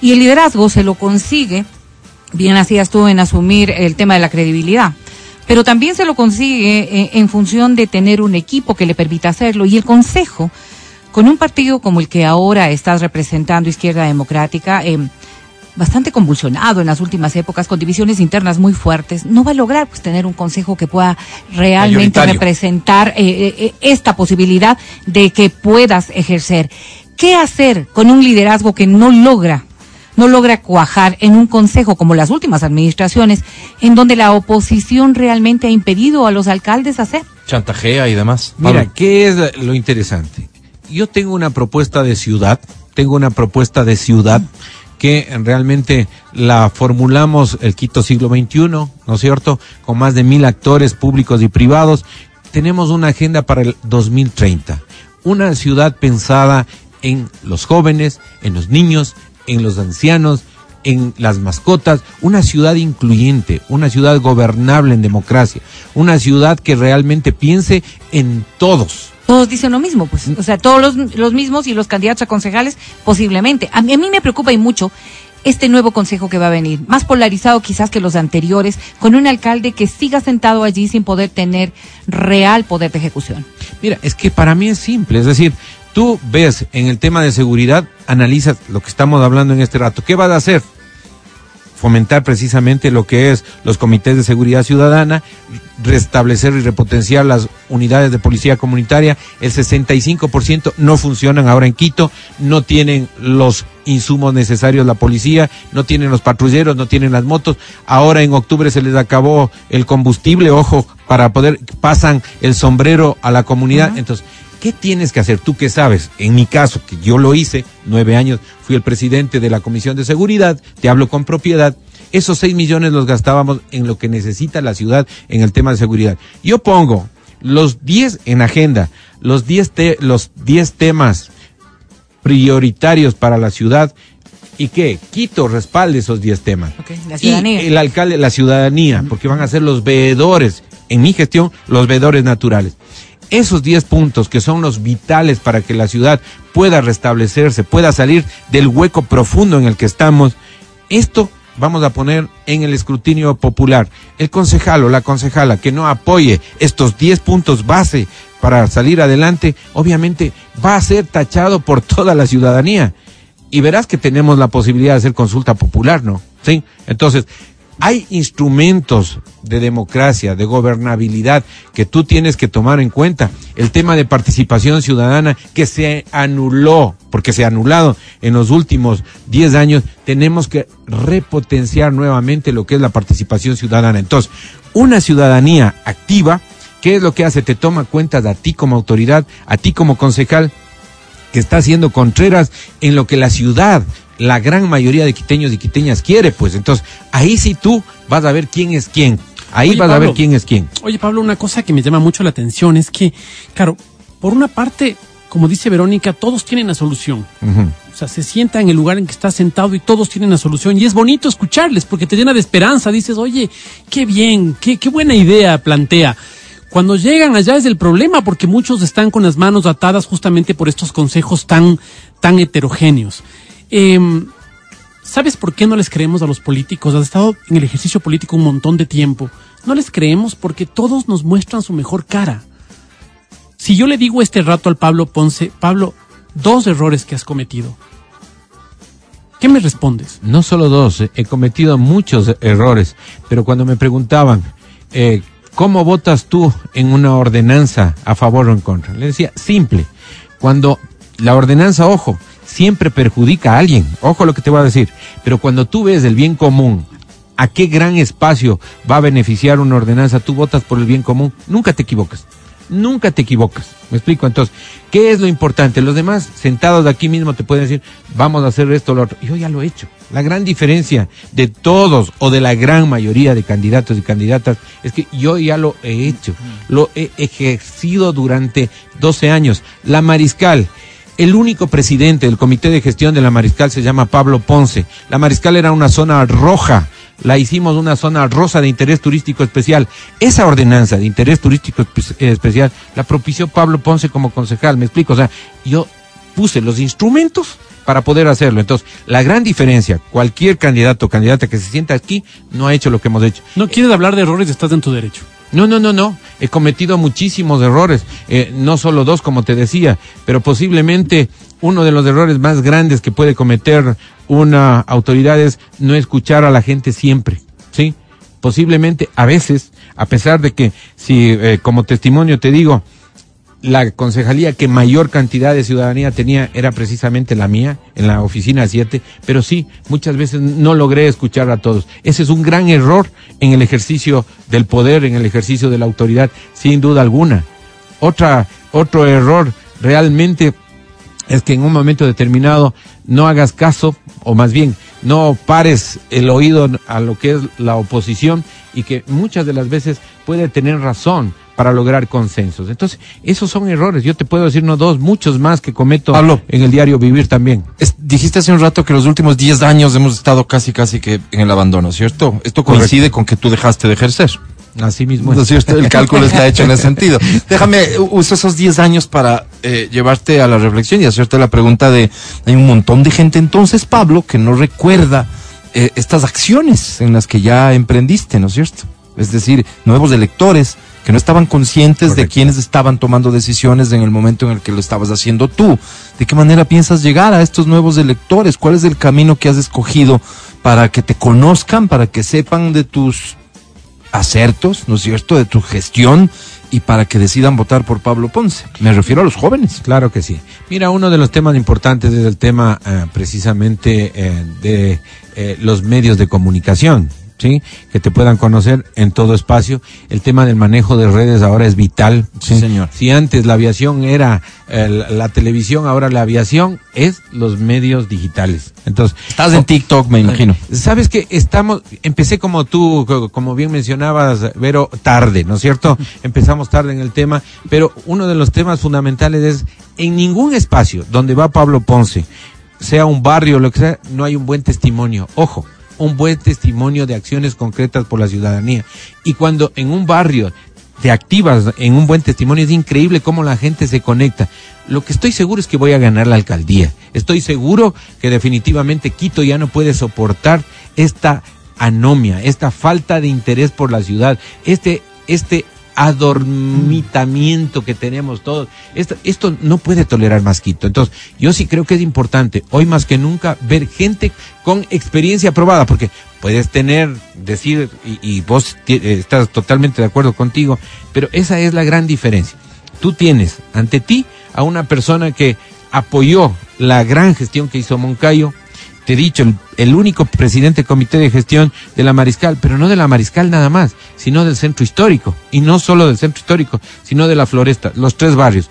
Y el liderazgo se lo consigue, bien hacías tú en asumir el tema de la credibilidad, pero también se lo consigue eh, en función de tener un equipo que le permita hacerlo. Y el Consejo, con un partido como el que ahora estás representando, Izquierda Democrática, eh, bastante convulsionado en las últimas épocas, con divisiones internas muy fuertes, no va a lograr pues, tener un consejo que pueda realmente representar eh, eh, esta posibilidad de que puedas ejercer. ¿Qué hacer con un liderazgo que no logra no logra cuajar en un consejo como las últimas administraciones, en donde la oposición realmente ha impedido a los alcaldes hacer. Chantajea y demás. Mira, Pablo. ¿qué es lo interesante? Yo tengo una propuesta de ciudad, tengo una propuesta de ciudad que realmente la formulamos el Quito siglo XXI, ¿no es cierto? Con más de mil actores públicos y privados. Tenemos una agenda para el 2030. Una ciudad pensada en los jóvenes, en los niños, en los ancianos, en las mascotas, una ciudad incluyente, una ciudad gobernable en democracia, una ciudad que realmente piense en todos. Todos dicen lo mismo, pues. O sea, todos los, los mismos y los candidatos a concejales, posiblemente. A mí, a mí me preocupa y mucho este nuevo consejo que va a venir, más polarizado quizás que los anteriores, con un alcalde que siga sentado allí sin poder tener real poder de ejecución. Mira, es que para mí es simple, es decir, tú ves en el tema de seguridad, analizas lo que estamos hablando en este rato. ¿Qué vas a hacer? Fomentar precisamente lo que es los comités de seguridad ciudadana, restablecer y repotenciar las unidades de policía comunitaria. El 65% no funcionan ahora en Quito, no tienen los insumos necesarios la policía, no tienen los patrulleros, no tienen las motos. Ahora en octubre se les acabó el combustible, ojo, para poder, pasan el sombrero a la comunidad. Entonces, ¿Qué tienes que hacer? Tú que sabes, en mi caso, que yo lo hice, nueve años, fui el presidente de la Comisión de Seguridad, te hablo con propiedad, esos seis millones los gastábamos en lo que necesita la ciudad en el tema de seguridad. Yo pongo los diez en agenda, los diez, te- los diez temas prioritarios para la ciudad y que Quito respalde esos 10 temas. La ciudadanía. Y el alcalde, la ciudadanía, porque van a ser los veedores, en mi gestión, los veedores naturales. Esos 10 puntos que son los vitales para que la ciudad pueda restablecerse, pueda salir del hueco profundo en el que estamos, esto vamos a poner en el escrutinio popular. El concejal o la concejala que no apoye estos 10 puntos base para salir adelante, obviamente va a ser tachado por toda la ciudadanía. Y verás que tenemos la posibilidad de hacer consulta popular, ¿no? Sí. Entonces, hay instrumentos de democracia, de gobernabilidad que tú tienes que tomar en cuenta. El tema de participación ciudadana que se anuló, porque se ha anulado en los últimos 10 años, tenemos que repotenciar nuevamente lo que es la participación ciudadana. Entonces, una ciudadanía activa, ¿qué es lo que hace? Te toma cuenta de a ti como autoridad, a ti como concejal, que está haciendo Contreras en lo que la ciudad, la gran mayoría de quiteños y quiteñas quiere, pues entonces ahí sí tú vas a ver quién es quién. Ahí Oye, vas a ver quién es quién. Oye, Pablo, una cosa que me llama mucho la atención es que, claro, por una parte, como dice Verónica, todos tienen la solución. O sea, se sienta en el lugar en que está sentado y todos tienen la solución. Y es bonito escucharles porque te llena de esperanza. Dices, oye, qué bien, qué, qué buena idea plantea. Cuando llegan allá es el problema porque muchos están con las manos atadas justamente por estos consejos tan, tan heterogéneos. Em, ¿Sabes por qué no les creemos a los políticos? Has estado en el ejercicio político un montón de tiempo. No les creemos porque todos nos muestran su mejor cara. Si yo le digo este rato al Pablo Ponce, Pablo, dos errores que has cometido. ¿Qué me respondes? No solo dos, eh, he cometido muchos errores, pero cuando me preguntaban, eh, ¿cómo votas tú en una ordenanza a favor o en contra? Le decía, simple, cuando la ordenanza, ojo, siempre perjudica a alguien, ojo lo que te voy a decir, pero cuando tú ves el bien común, a qué gran espacio va a beneficiar una ordenanza, tú votas por el bien común, nunca te equivocas. Nunca te equivocas. Me explico. Entonces, ¿qué es lo importante? Los demás sentados de aquí mismo te pueden decir, vamos a hacer esto o lo otro. Yo ya lo he hecho. La gran diferencia de todos o de la gran mayoría de candidatos y candidatas es que yo ya lo he hecho. Lo he ejercido durante 12 años. La Mariscal, el único presidente del comité de gestión de la Mariscal se llama Pablo Ponce. La Mariscal era una zona roja. La hicimos una zona rosa de interés turístico especial. Esa ordenanza de interés turístico espe- especial la propició Pablo Ponce como concejal. Me explico. O sea, yo puse los instrumentos para poder hacerlo. Entonces, la gran diferencia, cualquier candidato o candidata que se sienta aquí no ha hecho lo que hemos hecho. No quieres hablar de errores, estás en tu derecho. No, no, no, no. He cometido muchísimos errores, eh, no solo dos, como te decía, pero posiblemente uno de los errores más grandes que puede cometer una autoridad es no escuchar a la gente siempre, ¿sí? Posiblemente a veces, a pesar de que, si eh, como testimonio te digo, la concejalía que mayor cantidad de ciudadanía tenía era precisamente la mía, en la oficina 7, pero sí, muchas veces no logré escuchar a todos. Ese es un gran error en el ejercicio del poder, en el ejercicio de la autoridad, sin duda alguna. Otra, otro error realmente es que en un momento determinado no hagas caso, o más bien, no pares el oído a lo que es la oposición y que muchas de las veces puede tener razón para lograr consensos. Entonces, esos son errores. Yo te puedo decir no dos, muchos más que cometo Pablo. en el diario vivir también. Es- dijiste hace un rato que los últimos 10 años hemos estado casi, casi que en el abandono, ¿cierto? Esto coincide con que tú dejaste de ejercer. Así mismo. ¿No es. es cierto? El cálculo está hecho en ese (laughs) sentido. Déjame, uso esos 10 años para eh, llevarte a la reflexión y hacerte la pregunta de, hay un montón de gente entonces, Pablo, que no recuerda eh, estas acciones en las que ya emprendiste, ¿no es cierto? Es decir, nuevos electores que no estaban conscientes de quienes estaban tomando decisiones en el momento en el que lo estabas haciendo tú. ¿De qué manera piensas llegar a estos nuevos electores? ¿Cuál es el camino que has escogido para que te conozcan, para que sepan de tus acertos, ¿no es cierto?, de tu gestión y para que decidan votar por Pablo Ponce. Me refiero a los jóvenes. Claro que sí. Mira, uno de los temas importantes es el tema eh, precisamente eh, de eh, los medios de comunicación. ¿Sí? Que te puedan conocer en todo espacio. El tema del manejo de redes ahora es vital. Sí, señor. Si antes la aviación era la, televisión, ahora la aviación es los medios digitales. Entonces, Estás en TikTok, me imagino. Sabes que estamos, empecé como tú, co- como bien mencionabas, Vero, tarde, ¿no es cierto? (laughs) Empezamos tarde en el tema, pero uno de los temas fundamentales es, en ningún espacio donde va Pablo Ponce, sea un barrio, lo que sea, no hay un buen testimonio. Ojo, un buen testimonio de acciones concretas por la ciudadanía. Y cuando en un barrio te activas en un buen testimonio, es increíble cómo la gente se conecta. Lo que estoy seguro es que voy a ganar la alcaldía. Estoy seguro que definitivamente Quito ya no puede soportar esta anomia, esta falta de interés por la ciudad, este, este adormitamiento que tenemos todos. Esto, no puede tolerar más Quito. Entonces, yo sí creo que es importante, hoy más que nunca, ver gente con experiencia probada, porque puedes tener, decir, y, y vos eh, estás totalmente de acuerdo contigo, pero esa es la gran diferencia. Tú tienes ante ti a una persona que apoyó la gran gestión que hizo Moncayo, te he dicho, el, el único presidente del comité de gestión de la Mariscal, pero no de la Mariscal nada más, sino del centro histórico. Y no solo del centro histórico, sino de la floresta, los tres barrios.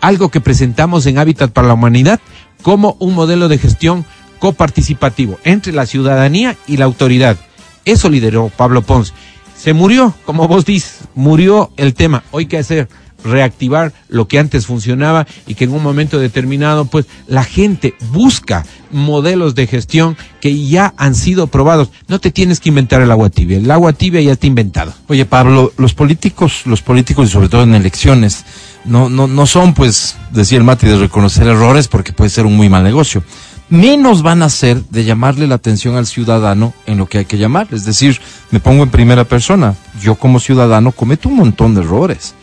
Algo que presentamos en Hábitat para la Humanidad como un modelo de gestión coparticipativo entre la ciudadanía y la autoridad. Eso lideró Pablo Pons. Se murió, como vos dices, murió el tema. Hoy qué hacer? Reactivar lo que antes funcionaba y que en un momento determinado pues la gente busca modelos de gestión que ya han sido probados. No te tienes que inventar el agua tibia, el agua tibia ya está inventado. Oye, Pablo, los políticos, los políticos y sobre todo en elecciones, no, no, no son, pues, decía el Mati, de reconocer errores porque puede ser un muy mal negocio. Menos van a ser de llamarle la atención al ciudadano en lo que hay que llamar. Es decir, me pongo en primera persona. Yo como ciudadano cometo un montón de errores.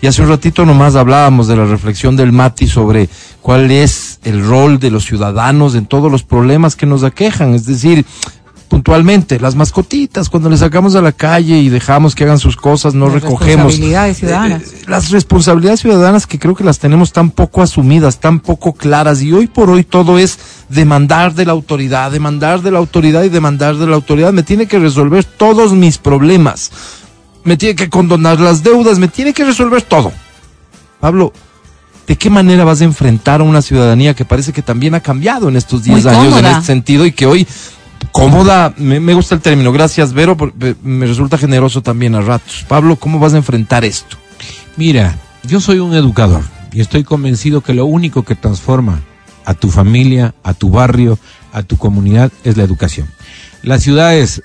Y hace un ratito nomás hablábamos de la reflexión del Mati sobre cuál es el rol de los ciudadanos en todos los problemas que nos aquejan. Es decir, puntualmente, las mascotitas, cuando les sacamos a la calle y dejamos que hagan sus cosas, no Las recogemos. responsabilidades ciudadanas. Eh, las responsabilidades ciudadanas que creo que las tenemos tan poco asumidas, tan poco claras, y hoy por hoy todo es demandar de la autoridad, demandar de la autoridad y demandar de la autoridad. Me tiene que resolver todos mis problemas. Me tiene que condonar las deudas, me tiene que resolver todo. Pablo, ¿de qué manera vas a enfrentar a una ciudadanía que parece que también ha cambiado en estos 10 Muy años en este sentido y que hoy cómoda, me, me gusta el término, gracias Vero, por- me- me resulta generoso también a ratos. Pablo, ¿cómo vas a enfrentar esto? Mira, yo soy un educador y estoy convencido que lo único que transforma a tu familia, a tu barrio, a tu comunidad es la educación. Las ciudades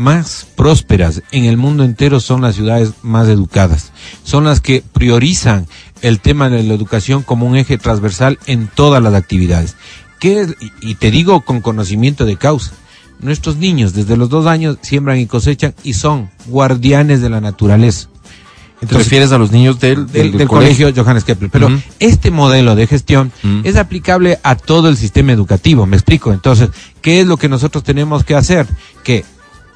más prósperas en el mundo entero son las ciudades más educadas. Son las que priorizan el tema de la educación como un eje transversal en todas las actividades. ¿Qué es? Y- te digo con conocimiento de causa. Nuestros niños desde los dos años siembran y cosechan y son guardianes de la naturaleza. ¿Te refieres a los niños del, del, del colegio Johannes Kepler. Pero este modelo de gestión es aplicable a todo el sistema educativo, me explico. Entonces, ¿qué es lo que nosotros tenemos que hacer? Que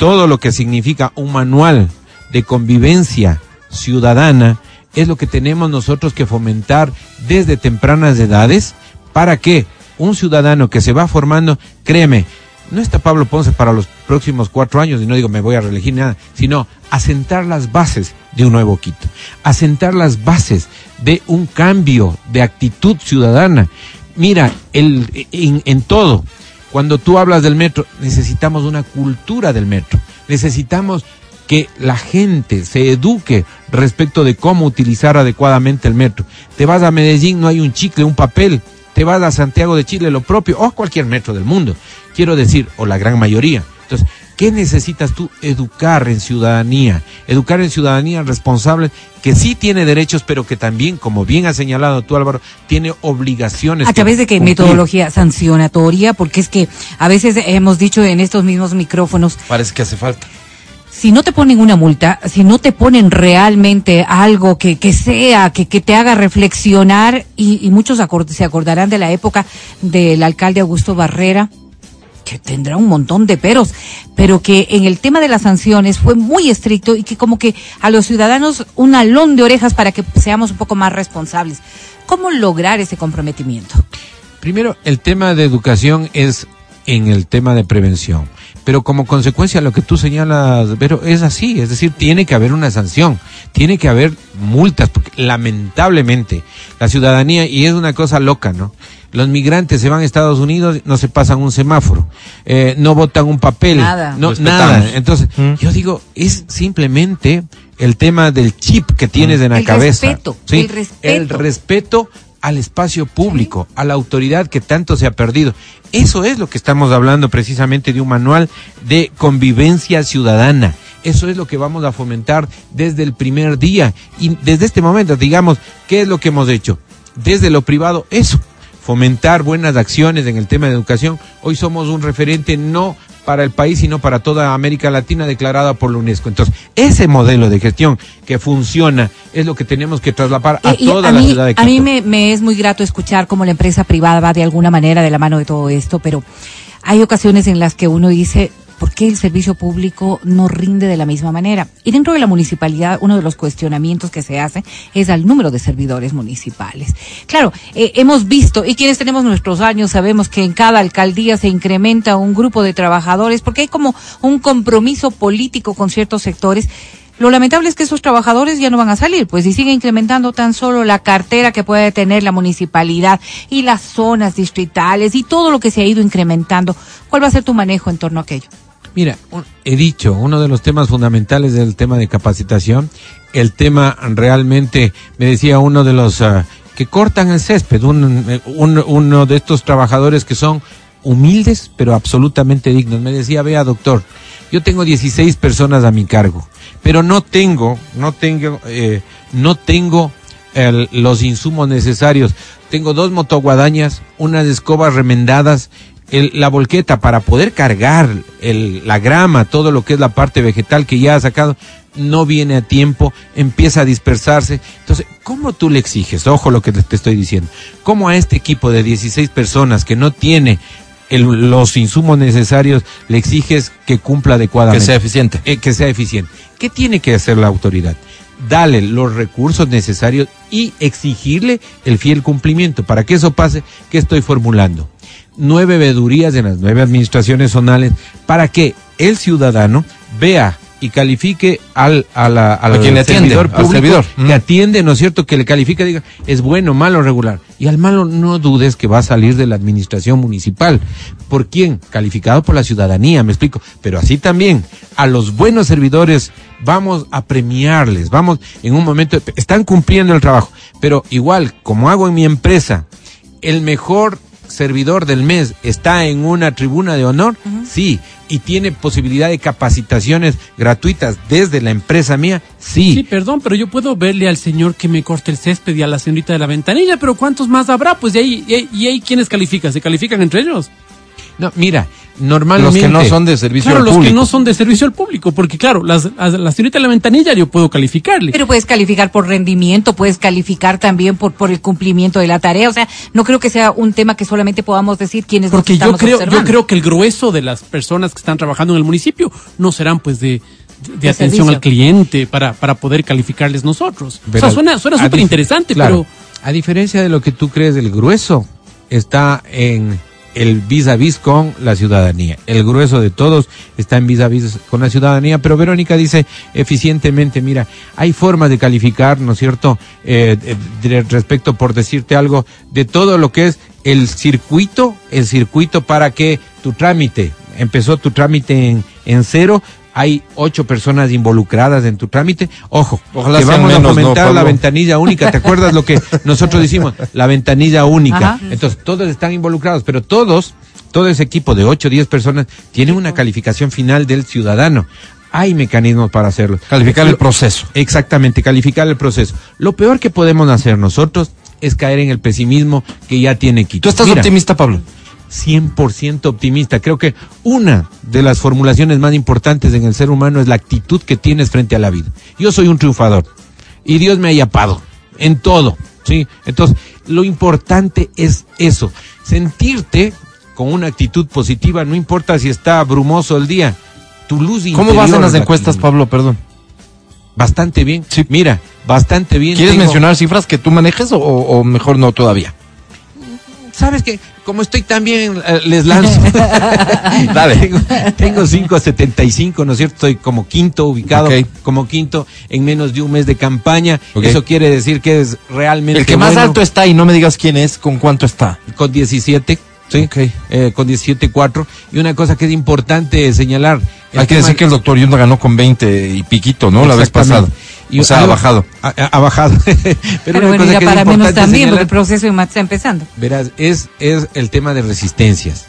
todo lo que significa un manual de convivencia ciudadana es lo que tenemos nosotros que fomentar desde tempranas edades para que un ciudadano que se va formando, créeme, no está Pablo Ponce para los próximos cuatro años, y no digo me voy a reelegir nada, sino asentar las bases de un nuevo Quito, asentar las bases de un cambio de actitud ciudadana. Mira, el, en, en todo, cuando tú hablas del metro, necesitamos una cultura del metro, necesitamos que la gente se eduque respecto de cómo utilizar adecuadamente el metro. Te vas a Medellín, no hay un chicle, un papel. Te vas a Santiago de Chile, lo propio, o cualquier metro del mundo. Quiero decir, o la gran mayoría. Entonces, ¿qué necesitas tú? Educar en ciudadanía. Educar en ciudadanía responsable que sí tiene derechos, pero que también, como bien has señalado tú, Álvaro, tiene obligaciones. ¿A través de qué cumplir. metodología sancionatoria? Porque es que a veces hemos dicho en estos mismos micrófonos, Parece que hace falta. si no te ponen una multa, si no te ponen realmente algo que, que sea, que, que te haga reflexionar, y, y muchos se acordarán de la época del alcalde Augusto Barrera, que tendrá un montón de peros, pero que en el tema de las sanciones fue muy estricto y que como que a los ciudadanos un alón de orejas para que seamos un poco más responsables. ¿Cómo lograr ese comprometimiento? Primero, el tema de educación es en el tema de prevención. Pero como consecuencia lo que tú señalas, pero es así, es decir, tiene que haber una sanción, tiene que haber multas, porque lamentablemente la ciudadanía, y es una cosa loca, ¿no? Los migrantes se van a Estados Unidos, no se pasan un semáforo, eh, no votan un papel, Nada. no, nada. Entonces, Mm. yo digo, es simplemente el tema del chip que tienes en la El cabeza. respeto, ¿sí? el respeto. El respeto al espacio público, a la autoridad que tanto se ha perdido. Eso es lo que estamos hablando precisamente de un manual de convivencia ciudadana. Eso es lo que vamos a fomentar desde el primer día. Y desde este momento, digamos, ¿qué es lo que hemos hecho? Desde lo privado, eso. Fomentar buenas acciones en el tema de educación. Hoy somos un referente no para el país, sino para toda América Latina declarada por la UNESCO. Entonces, ese modelo de gestión que funciona es lo que tenemos que trasladar a Eh, y toda a la mí, ciudad de a Quito. mí me, me es muy grato escuchar cómo la empresa privada va de alguna manera de la mano de todo esto, pero hay ocasiones en las que uno dice, ¿por qué el servicio público no rinde de la misma manera? Y dentro de la municipalidad, uno de los cuestionamientos que se hace es al número de servidores municipales. Claro, eh, hemos visto, y quienes tenemos nuestros años sabemos que en cada alcaldía se incrementa un grupo de trabajadores, porque hay como un compromiso político con ciertos sectores. Lo lamentable es que esos trabajadores ya no van a salir, pues si sigue incrementando tan solo la cartera que puede tener la municipalidad y las zonas distritales y todo lo que se ha ido incrementando, ¿cuál va a ser tu manejo en torno a aquello? Mira, un- he dicho, uno de los temas fundamentales del tema de capacitación, el tema realmente, me decía uno de los ah, que cortan el césped, un- un- uno de estos trabajadores que son humildes pero absolutamente dignos. Me decía, vea doctor, yo tengo 16 personas a mi cargo, pero no tengo, no tengo, eh, no tengo los insumos necesarios. Tengo dos motoguadañas, unas escobas remendadas, el- la volqueta para poder cargar el- la grama, todo lo que es la parte vegetal que ya ha sacado, no viene a tiempo, empieza a dispersarse. Entonces, ¿cómo tú le exiges? Ojo lo que te, estoy diciendo. ¿Cómo a este equipo de 16 personas que no tiene el- los insumos necesarios le exiges que cumpla Que adecuadamente? sea eficiente. eh, que sea eficiente. ¿Qué tiene que hacer la autoridad? Dale los recursos necesarios y exigirle el fiel cumplimiento. Para que eso pase, ¿qué estoy formulando? Nueve vedurías en las nueve administraciones zonales para que el ciudadano vea y califique al, a la- al A quien le atiende, servidor al público servidor. que atiende, ¿no es cierto? Que le califica, diga, es bueno, malo, regular. Y al malo no dudes que va a salir de la administración municipal. ¿Por quién? Calificado por la ciudadanía, me explico. Pero así también, a los buenos servidores vamos a premiarles, vamos en un momento, están cumpliendo el trabajo. Pero igual, como hago en mi empresa, el mejor servidor del mes está en una tribuna de honor, sí, y tiene posibilidad de capacitaciones gratuitas desde la empresa mía, Sí, perdón, pero yo puedo verle al señor que me corte el césped y a la señorita de la ventanilla, pero ¿cuántos más habrá? Pues de ahí, y ahí, y ahí ¿quiénes califican? ¿Se califican entre ellos? No, mira, Los normalmente. que no son de servicio Claro, al los público. que no son de servicio al público, porque claro, las, a la señorita de la ventanilla yo puedo calificarle. Pero puedes calificar por rendimiento, puedes calificar también por, por el cumplimiento de la tarea. O sea, no creo que sea un tema que solamente podamos decir quiénes Porque yo estamos creo, yo creo que el grueso de las personas que están trabajando en el municipio no serán pues de, de, atención servicio. al cliente para, para poder calificarles nosotros. Pero o sea, suena, súper interesante, claro, pero A diferencia de lo que tú crees, el grueso está en el vis a vis con la ciudadanía. El grueso de todos está en vis a vis con la ciudadanía, pero Verónica dice eficientemente, mira, hay formas de calificar, ¿no es cierto? Eh, eh, respecto, por decirte algo, de todo lo que es el circuito, el circuito para que tu trámite, empezó tu trámite en cero, hay ocho personas involucradas en tu trámite. Ojo, Ojalá que vamos menos, a ¿no, fomentar la ventanilla única. ¿Te acuerdas lo que (laughs) nosotros decimos? La ventanilla única. Ajá. Entonces, todos están involucrados, pero todos, todo ese equipo de 8 o 10 personas tiene una calificación final del ciudadano. Hay mecanismos para hacerlo. Calificar el proceso. Exactamente, calificar el proceso. Lo peor que podemos hacer nosotros es caer en el pesimismo que ya tiene Quito. ¿Tú estás Mira, optimista, Pablo? 100% optimista. Creo que una de las formulaciones más importantes en el ser humano es la actitud que tienes frente a la vida. Yo soy un triunfador y Dios me ha yapado en todo, ¿sí? Entonces, lo importante es eso, sentirte con una actitud positiva, no importa si está brumoso el día. Tu luz ¿Cómo vas en las la encuestas. Pablo? Perdón. Bastante bien. Sí. Mira, bastante bien. ¿Quieres Tengo- mencionar cifras que tú manejes o, o mejor no todavía? ¿Sabes qué? Como estoy también, eh, les lanzo. (laughs) Dale. Tengo, tengo 5 a 75, ¿no es cierto? Estoy como quinto, ubicado como quinto en menos de un mes de campaña. Eso quiere decir que es realmente El que más alto está, y no me digas quién es, con cuánto está. con 17, ¿sí? Ok. Eh, con 17.4. Y una cosa que es importante señalar. Hay que tema- decir que el doctor Yunda ganó con 20 y piquito, ¿no? La vez pasada. Y o sea, ha bajado. Ha, bajado. Pero, (laughs) Pero una bueno, cosa ya que para menos también, porque el proceso está empezando. verás, es, es el tema de resistencias.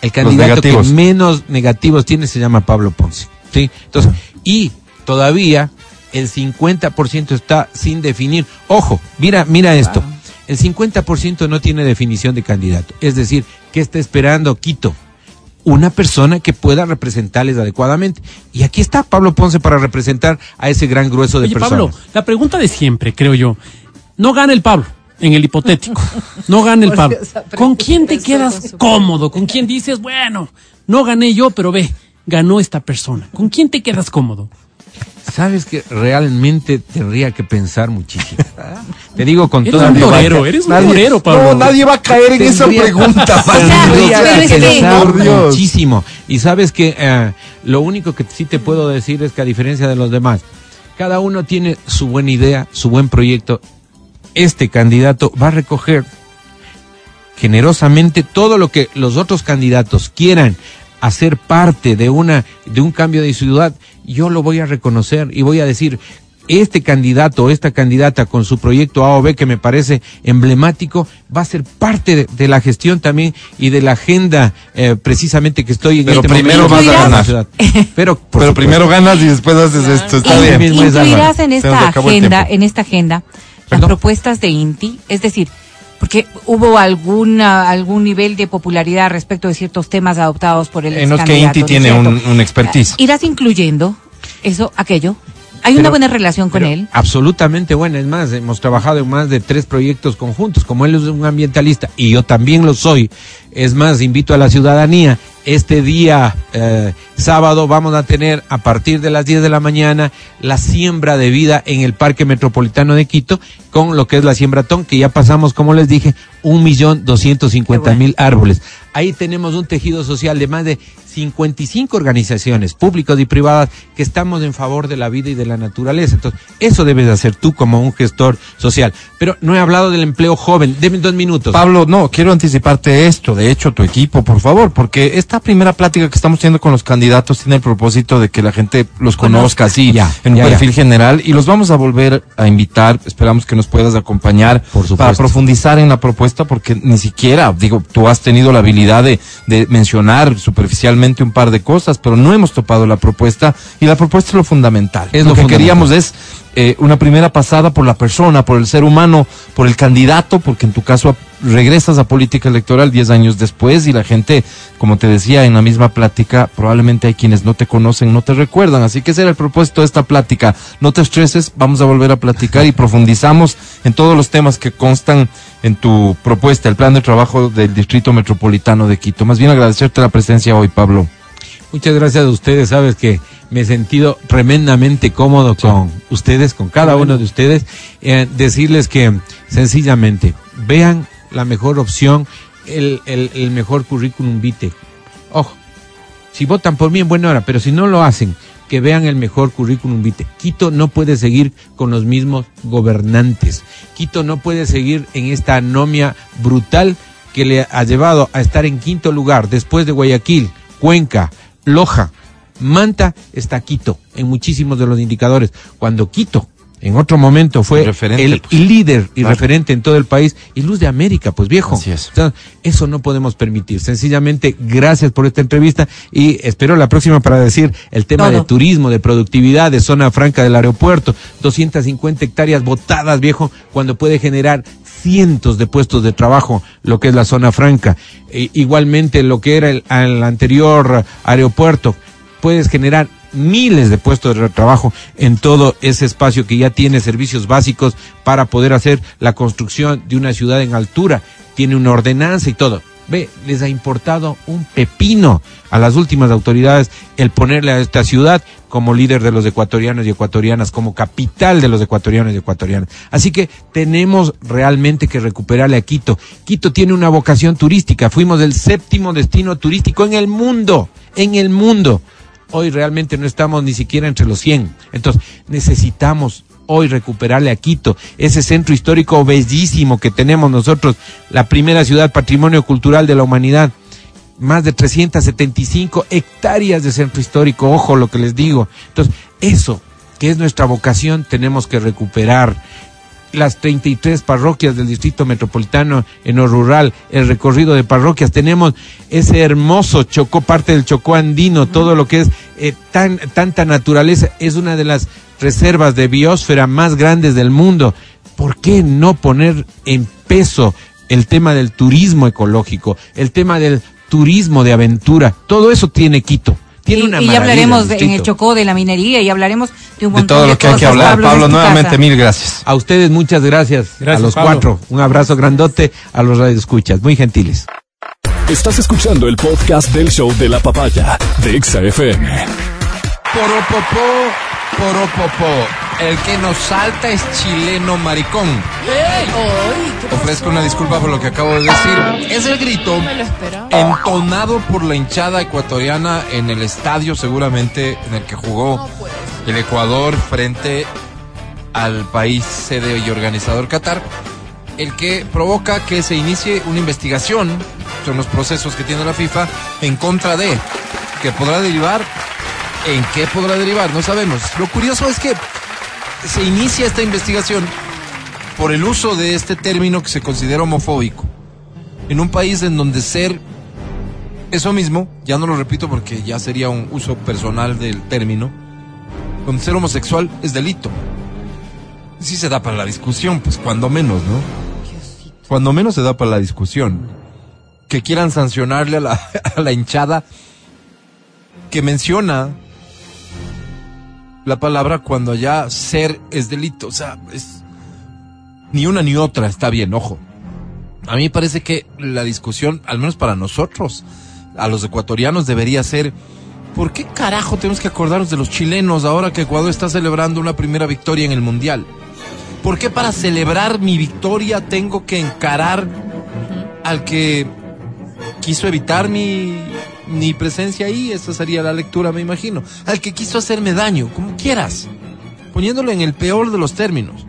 El candidato que menos negativos tiene se llama Pablo Ponce. ¿sí? Entonces, y todavía el 50% está sin definir. Ojo, mira, mira esto. El 50% no tiene definición de candidato. Es decir, ¿qué está esperando Quito? Una persona que pueda representarles adecuadamente. Y aquí está Pablo Ponce para representar a ese gran grueso de Oye, personas. Pablo, la pregunta de siempre, creo yo. No gana el Pablo, en el hipotético. No gana el (laughs) Pablo. ¿Con quién te quedas cómodo? ¿Con quién dices, bueno, no gané yo, pero ve, ganó esta persona? ¿Con quién te quedas cómodo? Sabes que realmente tendría que pensar muchísimo. Te digo con toda un torero, eres un torero, Pablo. No, nadie va a caer en esa pregunta. (laughs) Tendría que pensar muchísimo. Y sabes que eh, lo único que sí te puedo decir es que a diferencia de los demás, cada uno tiene su buena idea, su buen proyecto. Este candidato va a recoger generosamente todo lo que los otros candidatos quieran hacer parte de una de un cambio de ciudad, yo lo voy a reconocer y voy a decir este candidato o esta candidata con su proyecto A o B que me parece emblemático va a ser parte de, de la gestión también y de la agenda eh, precisamente que estoy en Pero este primero momento vas a ganar. ciudad. Pero, por Pero supuesto. primero ganas y después haces esto. Está Así bien. mismo es, incluirás en esta agenda, en esta agenda, las Perdón. propuestas de INTI, es decir, porque hubo alguna algún nivel de popularidad respecto de ciertos temas adoptados por el En los que Inti ¿no es tiene un, un expertise. Irás incluyendo eso, aquello. Hay una buena relación con él. Absolutamente buena. Es más, hemos trabajado en más de tres proyectos conjuntos. Como él es un ambientalista y yo también lo soy. Es más, invito a la ciudadanía. Este día eh, sábado vamos a tener a partir de las 10 de la mañana la siembra de vida en el Parque Metropolitano de Quito con lo que es la siembratón, que ya pasamos, como les dije, un millón doscientos cincuenta mil árboles. Ahí tenemos un tejido social de más de 55 organizaciones públicas y privadas que estamos en favor de la vida y de la naturaleza. Entonces, eso debes de hacer tú como un gestor social. Pero no he hablado del empleo joven. Deme dos minutos. Pablo, no, quiero anticiparte esto, de hecho, tu equipo, por favor, porque esta primera plática que estamos teniendo con los candidatos tiene el propósito de que la gente los conozca así, Ya, en un ya, ya. perfil general, y los vamos a volver a invitar, esperamos que nos puedas acompañar Por para profundizar en la propuesta, porque ni siquiera, digo, tú has tenido la habilidad de, de mencionar superficialmente un par de cosas, pero no hemos topado la propuesta, y la propuesta es lo fundamental. Es lo, lo que queríamos es eh, una primera pasada por la persona, por el ser humano, por el candidato, porque en tu caso regresas a política electoral 10 años después y la gente, como te decía en la misma plática, probablemente hay quienes no te conocen, no te recuerdan. Así que ese era el propósito de esta plática. No te estreses, vamos a volver a platicar y profundizamos en todos los temas que constan en tu propuesta, el plan de trabajo del Distrito Metropolitano de Quito. Más bien agradecerte la presencia hoy, Pablo. Muchas gracias a ustedes. Sabes que me he sentido tremendamente cómodo con ustedes, con cada uno de ustedes. Eh, decirles que sencillamente vean la mejor opción, el, el, el mejor currículum vitae. Ojo, si votan por mí en buena hora, pero si no lo hacen, que vean el mejor currículum vitae. Quito no puede seguir con los mismos gobernantes. Quito no puede seguir en esta anomia brutal que le ha llevado a estar en quinto lugar después de Guayaquil, Cuenca, Loja, Manta está Quito en muchísimos de los indicadores. Cuando Quito en otro momento fue Referente, el pues. líder y Claro. referente en todo el país y luz de América, pues viejo. Así es. O sea, eso no podemos permitir. Sencillamente, gracias por esta entrevista y espero la próxima para decir el tema de turismo, de productividad, de zona franca del aeropuerto, 250 hectáreas botadas, viejo, cuando puede generar cientos de puestos de trabajo, lo que es la zona franca. E- igualmente lo que era el, el anterior aeropuerto, puedes generar miles de puestos de trabajo en todo ese espacio que ya tiene servicios básicos para poder hacer la construcción de una ciudad en altura, tiene una ordenanza y todo. Ve, les ha importado un pepino a las últimas autoridades el ponerle a esta ciudad como líder de los ecuatorianos y ecuatorianas, como capital de los ecuatorianos y ecuatorianas. Así que tenemos realmente que recuperarle a Quito. Quito tiene una vocación turística. Fuimos el séptimo destino turístico en el mundo, en el mundo. Hoy realmente no estamos ni siquiera entre los 100. Entonces, necesitamos hoy recuperarle a Quito, ese centro histórico bellísimo que tenemos nosotros, la primera ciudad patrimonio cultural de la humanidad. Más de 375 hectáreas de centro histórico, ojo lo que les digo. Entonces, eso, que es nuestra vocación, tenemos que recuperar las 33 parroquias del distrito metropolitano en lo rural, el recorrido de parroquias, tenemos ese hermoso Chocó, parte del Chocó andino, todo lo que es eh, tan, tanta naturaleza, es una de las reservas de biosfera más grandes del mundo. ¿Por qué no poner en peso el tema del turismo ecológico, el tema del turismo de aventura? Todo eso tiene Quito. Tiene y, una y ya hablaremos de- en el. Chocó de la minería y hablaremos de un De montón todo lo que hay que hablar. Pablo, nuevamente casa. mil gracias. A ustedes muchas gracias, Gracias, a los Pablo. cuatro. Un abrazo grandote a los radioescuchas, muy gentiles. Estás escuchando el podcast del show de la papaya de Exa FM. Poropopó, poropopó. El que nos salta es chileno maricón. Ofrezco una disculpa por lo que acabo de decir. Es el grito entonado por la hinchada ecuatoriana en el estadio seguramente en el que jugó el Ecuador frente al país sede y organizador Qatar, el que provoca que se inicie una investigación son los procesos que tiene la FIFA en contra de que podrá derivar en qué podrá derivar, no sabemos. Lo curioso es que se inicia esta investigación por el uso de este término que se considera homofóbico en un país en donde ser eso mismo, ya no lo repito porque ya sería un uso personal del término, donde ser homosexual es delito. Sí se da para la discusión, pues cuando menos, ¿no? Cuando menos se da para la discusión. Que quieran sancionarle a la, (laughs) a la hinchada que menciona la palabra cuando ya ser es delito. O sea, es ni una ni otra está bien, ojo. A mí me parece que la discusión, al menos para nosotros, a los ecuatorianos, debería ser, ¿por qué carajo tenemos que acordarnos de los chilenos ahora que Ecuador está celebrando una primera victoria en el Mundial? ¿Por qué para celebrar mi victoria tengo que encarar al que quiso evitar mi, mi presencia ahí? Esa sería la lectura, me imagino. Al que quiso hacerme daño, como quieras, poniéndolo en el peor de los términos.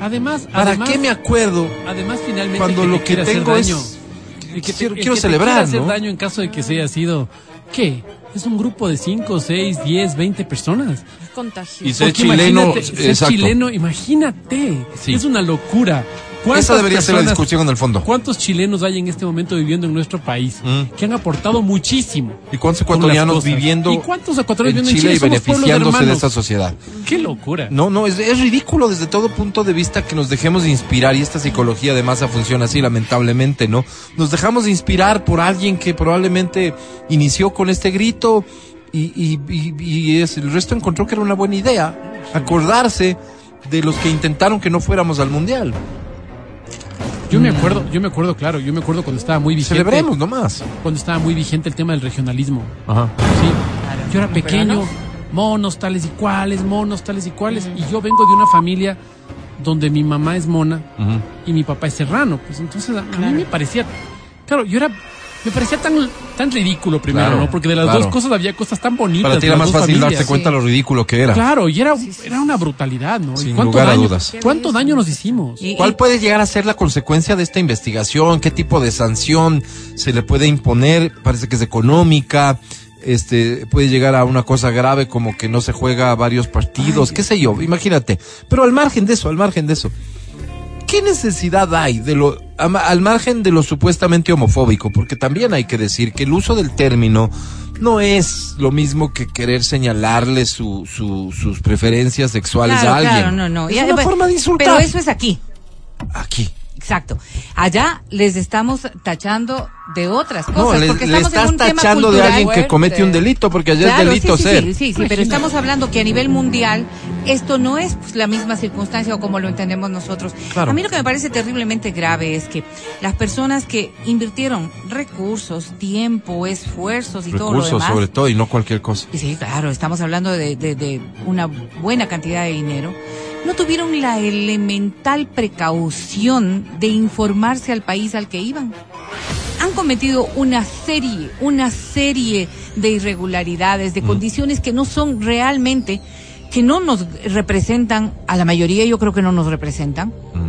Además, ¿Para además- qué me acuerdo Además, finalmente, cuando lo te que hacer tengo daño, es... el que te- quiero el quiero que te celebrar, hacer ¿no? daño en caso de que se haya sido, ¿qué? Es un grupo de 5, 6, 10, 20 personas. Contagio. Y ser Porque chileno, imagínate, ser chileno, imagínate. Sí. Es una locura. ¿Cuántas Esa debería ser la discusión en el fondo. ¿Cuántos chilenos hay en este momento viviendo en nuestro país Mm. que han aportado muchísimo? ¿Y cuántos ecuatorianos viviendo ¿Y cuántos ecuatorianos en viviendo en Chile y beneficiándose de esta sociedad? ¡Qué locura! No, no, es, es ridículo desde todo punto de vista que nos dejemos de inspirar y esta psicología de masa funciona así lamentablemente, ¿no? Nos dejamos de inspirar por alguien que probablemente inició con este grito y, y- y- y es- el resto encontró que era una buena idea acordarse de los que intentaron que no fuéramos al mundial. Yo me acuerdo, yo me acuerdo, claro, yo me acuerdo cuando estaba muy vigente. Celebremos nomás. Cuando estaba muy vigente el tema del regionalismo. Ajá. Sí. Yo era pequeño, monos tales y cuales, monos tales y cuales. Y yo vengo de una familia donde mi mamá es mona y mi papá es serrano. Pues entonces a, a mí me parecía. Claro, yo era. Me parecía tan, tan ridículo primero, Claro, ¿no? Porque de las claro. dos cosas había cosas tan bonitas. Para ti era más fácil familias. darte cuenta lo ridículo que era. Claro, y era, era una brutalidad, ¿no? ¿Y Sin cuánto lugar a daño, dudas. ¿Cuánto daño nos hicimos? Y- ¿Cuál y- puede llegar a ser la consecuencia de esta investigación? ¿Qué tipo de sanción se le puede imponer? Parece que es económica. Este puede llegar a una cosa grave como que no se juega varios partidos, qué sé yo, imagínate. Pero al margen de eso, al margen de eso, ¿qué necesidad hay de lo al margen de lo supuestamente homofóbico? Porque también hay que decir que el uso del término no es lo mismo que querer señalarle su, su- sus preferencias sexuales Claro, a alguien. claro, no, no. Es una pues, forma de insultar. Pero eso es aquí. Aquí. Exacto. Allá les estamos tachando de otras cosas. No, le, porque le estamos en estás un tema tachando de alguien que comete un delito, porque allá Claro, es delito sí, sí, ser. Sí, sí, sí, pero estamos hablando que a nivel mundial esto no es pues, la misma circunstancia o como lo entendemos nosotros. Claro. A mí lo que me parece terriblemente grave es que las personas que invirtieron recursos, tiempo, esfuerzos y todo lo Recursos demás. sobre todo y no cualquier cosa. Sí, claro, estamos hablando de, de- de una buena cantidad de dinero. No tuvieron la elemental precaución de informarse al país al que iban. Han cometido una serie, una serie de irregularidades, de condiciones que no son realmente, que no nos representan, a la mayoría yo creo que no nos representan, Mm.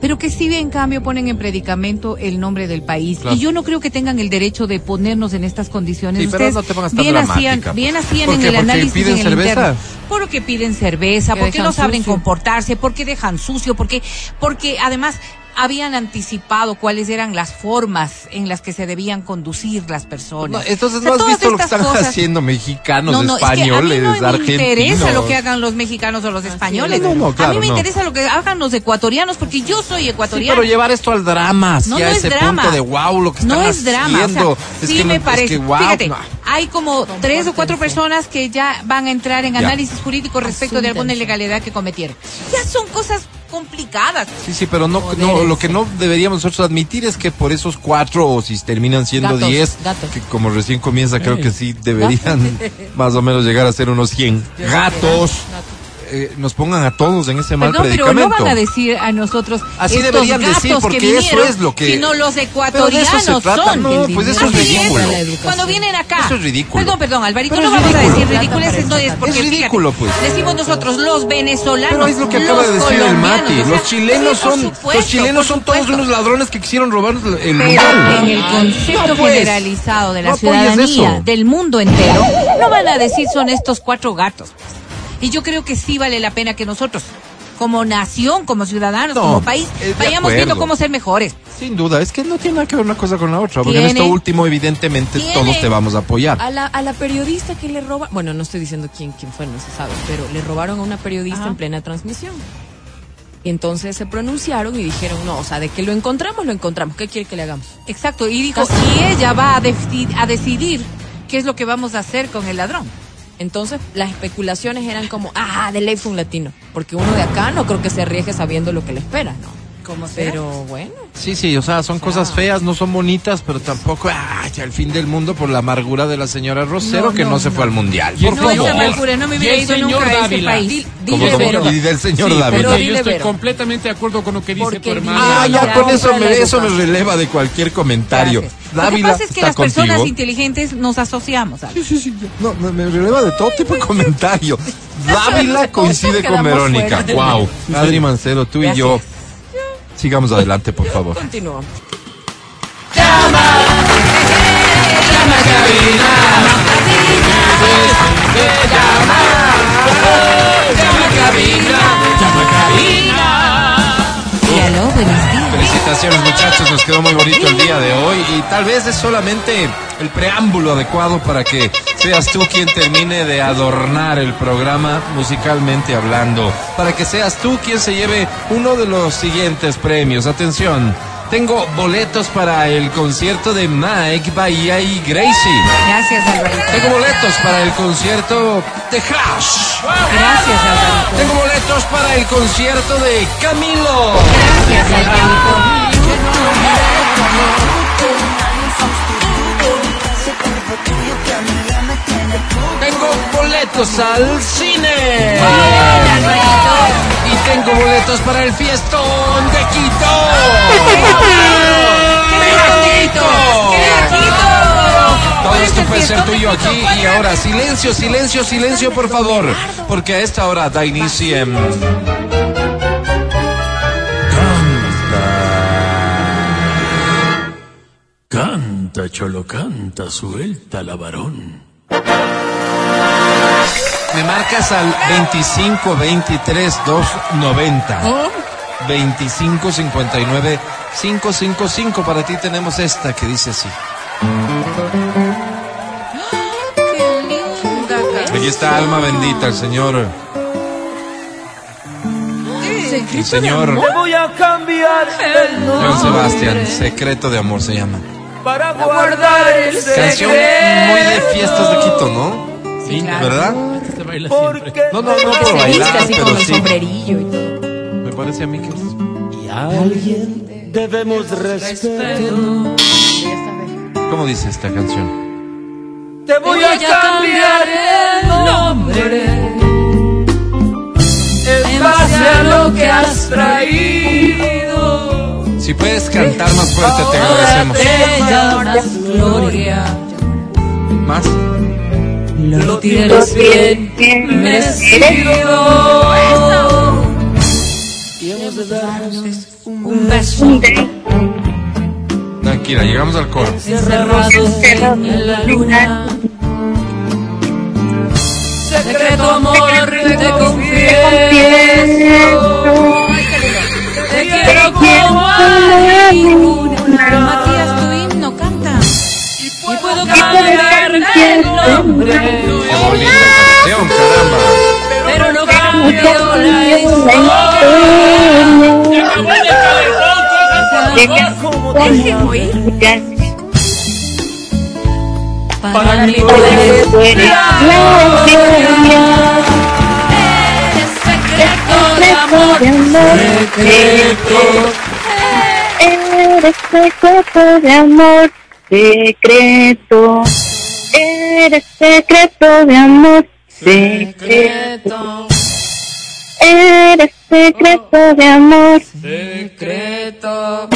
Pero que sí en cambio ponen en predicamento el nombre del país. Claro. Y yo no creo que tengan el derecho de ponernos en estas condiciones. Sí, pero Ustedes no te pongas tan bien hacían, dramática, bien pues. hacían ¿Por en qué? el ¿Porque análisis piden en el cerveza? interno. Porque piden cerveza, Que porque no saben sucio. comportarse, porque dejan sucio, porque, porque además habían anticipado cuáles eran las formas en las que se debían conducir las personas. No, entonces O sea, no has visto lo que están cosas- haciendo mexicanos, no, no, es que españoles, a mí no me interesa lo que hagan los mexicanos o los españoles. No, no, a claro, mí me no. interesa lo que hagan los ecuatorianos, porque yo soy Sí, ecuatoriano. pero llevar esto al drama, No, hacia no es ese drama. punto de wow, lo que están no es drama, o sea, haciendo. es sí que me no- parece. Es que, wow, Fíjate, no. hay como tres o cuatro personas que ya van a entrar en Ya. análisis jurídico respecto de alguna ilegalidad que cometieron. Ya son cosas complicadas. Sí, sí, pero no, no, lo que no deberíamos nosotros admitir es que por esos cuatro, o si terminan siendo Gatos, diez, gatos. que como recién comienza, creo que sí deberían (laughs) más o menos llegar a ser unos 100 gatos, eh, nos pongan a todos en ese mal Perdón, pero no predicamento. van a decir a nosotros Así estos deberían gatos decir, porque que eso vinieron, es lo que- sino los ecuatorianos eso son. no, pues eso es ridículo. La educación. Cuando vienen acá. Eso es ridículo. Perdón, perdón, Alvarito, Pero no es vamos a ridículo. decir ridiculeces, no es porque Es ridículo, fíjate, pues. Decimos nosotros los venezolanos. Pero es lo que acaba de los decir el Mati. o sea, Los chilenos sí, son, supuesto, los chilenos son todos unos ladrones que quisieron robarnos el Pero mundial. en el concepto No, pues. generalizado de la ciudadanía, eso. del mundo entero, no van a decir son estos cuatro gatos. Y yo creo que sí vale la pena que nosotros, como nación, como ciudadanos, No, como país, de vayamos viendo cómo ser mejores. Sin duda, es que no tiene nada que ver una cosa con la otra, porque en esto último, evidentemente, Tiene. todos te vamos a apoyar. A la, a la periodista que le roba, bueno, no estoy diciendo quién, quién fue, no se sabe, pero le robaron a una periodista Ajá. en plena transmisión. Y entonces se pronunciaron y dijeron, no, o sea, de que lo encontramos, lo encontramos. ¿Qué quiere que le hagamos? Exacto. Y dijo, y ella va a, deci- a decidir qué es lo que vamos a hacer con el ladrón. Entonces las especulaciones eran como, ah, de ley fue un latino. Porque uno de acá no creo que se arriesgue sabiendo lo que le espera, ¿no? Como sea. Pero bueno, Sí, sí, o sea, son cosas feas, no son bonitas, pero tampoco, ay, el fin del mundo por la amargura de la señora Rosero No, que no, no, se fue al mundial. Y Por No, favor. esa amargura, no me hubiera ido nunca a ese Dávila. país. Dile, Vero. y del señor Sí, David. pero yo estoy Vero. completamente de acuerdo con lo que dice Porque tu hermano. Ah, ya con eso me, eso me releva de cualquier comentario. Lo que Dávila pasa es que las personas contigo. inteligentes nos asociamos. ¿sabes? Sí, sí, sí. No, me, me releva de todo tipo de (laughs) comentario. Dávila coincide con Verónica. Wow. Adri Mancero, tú y yo. Sigamos adelante, por favor. Continúa. Y aló, buenos días. Felicitaciones muchachos, nos quedó muy bonito el día de hoy y tal vez es solamente el preámbulo adecuado para que seas tú quien termine de adornar el programa musicalmente hablando, para que seas tú quien se lleve uno de los siguientes premios. Atención, tengo boletos para el concierto de Mike, Bahía y Gracie. Gracias, Alvarito. Tengo boletos para el concierto de Hash. Gracias, Alvarito. Tengo boletos para el concierto de Camilo. Gracias, Alvarito. Tengo boletos al cine. Y tengo boletos para el fiestón de Quito. Todo esto puede ser tuyo aquí y ahora. Silencio, silencio, silencio, por favor. Porque a esta hora da inicio en... Canta, cholo, canta, suelta la varón. Me marcas al 25 23 290. 25 59 555. Para ti tenemos esta que dice así. ¡Qué linda Aquí está alma bendita, el señor. El señor Voy a cambiar el Joan Sebastián, Secreto de Amor se llama. para guardar el Canción muy de fiestas de Quito, ¿no? Sí, claro. ¿Verdad? Baila siempre. Porque No, no, no Que por se viste bailar, así pero con el sí. sombrerillo y todo. Me parece a mí que es. y a alguien debemos respeto. ¿Cómo dice esta canción? Te voy a cambiar el nombre en base a lo que has traído. Si puedes cantar más fuerte, te agradecemos. Te llamas Gloria. Más. Lo tienes bien merecido. Y hemos de darnos un beso Tranquila, llegamos al coro. cerrados en la luna. Secreto amor, te confieso. Te quiero como a ninguna. Nombre. Qué bonita canción, caramba. Pero no cambio la historia. Oír. para la Eres secreto de amor. Secreto. Eres secreto de amor, secreto. Eres secreto de amor, secreto. Eres secreto de amor Secreto.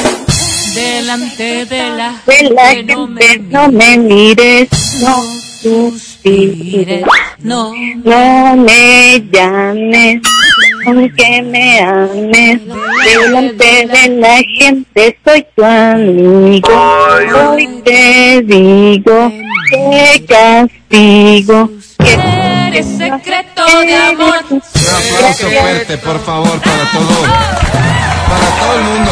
Delante de la de la gente no me. No me mires, no suspires, No, no me llames, aunque me ames. Delante de la gente soy tu amigo. Hoy te digo que castigo. Que eres secreto de amor. Un aplauso fuerte, por favor, para todo. Para todo el mundo,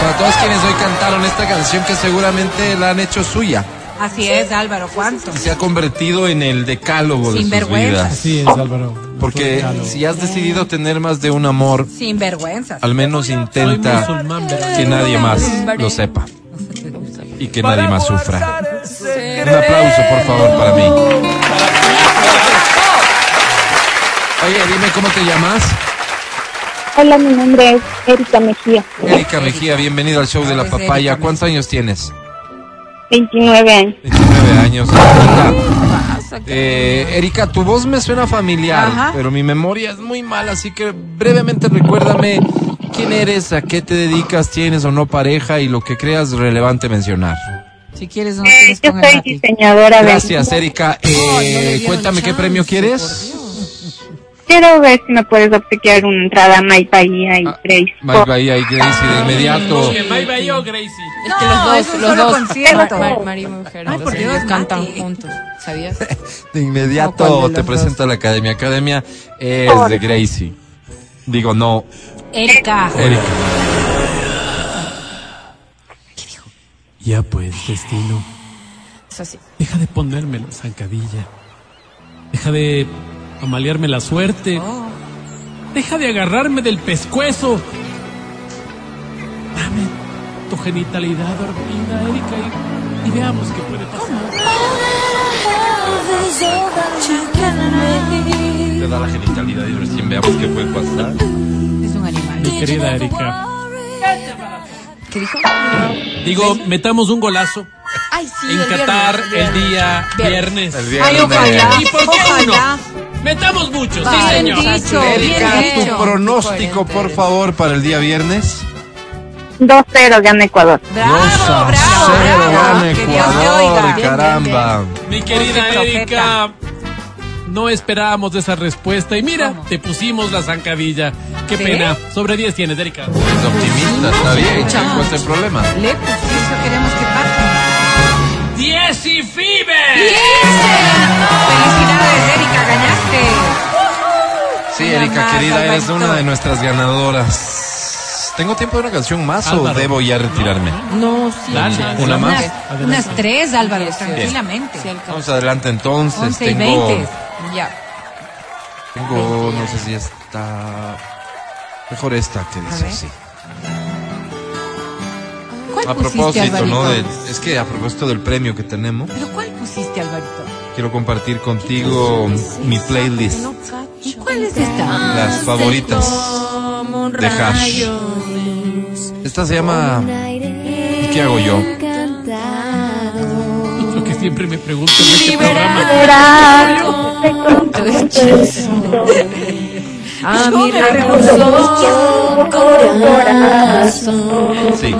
para todos quienes hoy cantaron esta canción que seguramente la han hecho suya Así es, Álvaro, ¿cuánto? y se ha convertido en el decálogo de sus Sinvergüenzas. vidas. Así es, Álvaro. Porque si has decidido tener más de un amor, Sin vergüenzas. al menos intenta que nadie más lo sepa y que nadie más sufra. Un aplauso, por favor, para mí. Oye, dime cómo te llamas. Hola, mi nombre es Erika Mejía, Erika Mejía, bienvenido al show de la papaya. ¿Cuántos años tienes? 29 años. 29 años. Erika, eh, Erika, tu voz me suena familiar, Ajá. pero mi memoria es muy mala, así que brevemente recuérdame quién eres, a qué te dedicas, tienes o no pareja y lo que creas relevante mencionar. Si quieres, no Eh, tienes yo con el soy diseñadora de... Gracias, Erika. Eh, cuéntame qué premio quieres. Quiero ver si me puedes obsequiar una entrada a My Bahía y Ah, Grace. Bye bye, ahí, Gracie, de inmediato. Bye bye yo, Gracie. Es que No, los es dos, un los solo dos, concierto. Mar- Mar- marido y mujer, Ay, por ellos Dios, cantan Mati. juntos, ¿sabías? (laughs) De ¿O inmediato de te los presento a la academia. Academia es de Gracie. Digo, no, Erika. Erika. Ya pues, destino. Es así. Deja de ponerme la zancadilla. Deja de amalearme la suerte. Oh. Deja de agarrarme del pescuezo. Dame tu genitalidad dormida, Erika, y, y veamos qué puede pasar. Te da la genitalidad y recién veamos qué puede pasar. Es un animal. Mi querida Erika. ¿Qué dijo? Digo, metamos un golazo Ay, sí, en el Qatar viernes, el día viernes. Ay, viernes. ojalá. ¿Y por qué Ojalá. uno? Metamos mucho, sí, señor. dicho. Erika, Bien tu hecho. pronóstico, por favor, para el día viernes. 2-0 gana Ecuador. Bravo, 2 a bravo, 0 bravo. gana Que Dios te Ecuador, caramba. Mi querida. Erika, no esperábamos esa respuesta y mira, te pusimos la zancadilla. Qué ¿Sí? pena. Sobre 10 tienes, Erika. Es optimista, está bien. ¿Cuál es el problema? Le pusiste, queremos que pase. 10 y FIBE. Felicidades, Erika, ganaste. Sí, Una Erika, más, querida, eres una de nuestras ganadoras. ¿Tengo tiempo de una canción más o Álvaro. debo ya retirarme? No, sí. Dale. chance. ¿Una más? Unas, unas tres, Álvaro, tranquilamente. Sí. Vamos adelante entonces. 11 y tengo, 20. Ya. tengo, no sé si está. Mejor esta que dice así. ¿Cuál A pusiste, propósito, ¿no? Alvarito? del- es que a propósito del premio que tenemos, ¿Pero cuál pusiste, Alvarito? quiero compartir contigo mi playlist. ¿Y cuál es esta? Las favoritas de Hash. Esta se llama ¿Y qué hago yo? Lo que siempre me pregunto en este programa. A mi recurso corazón. Sí.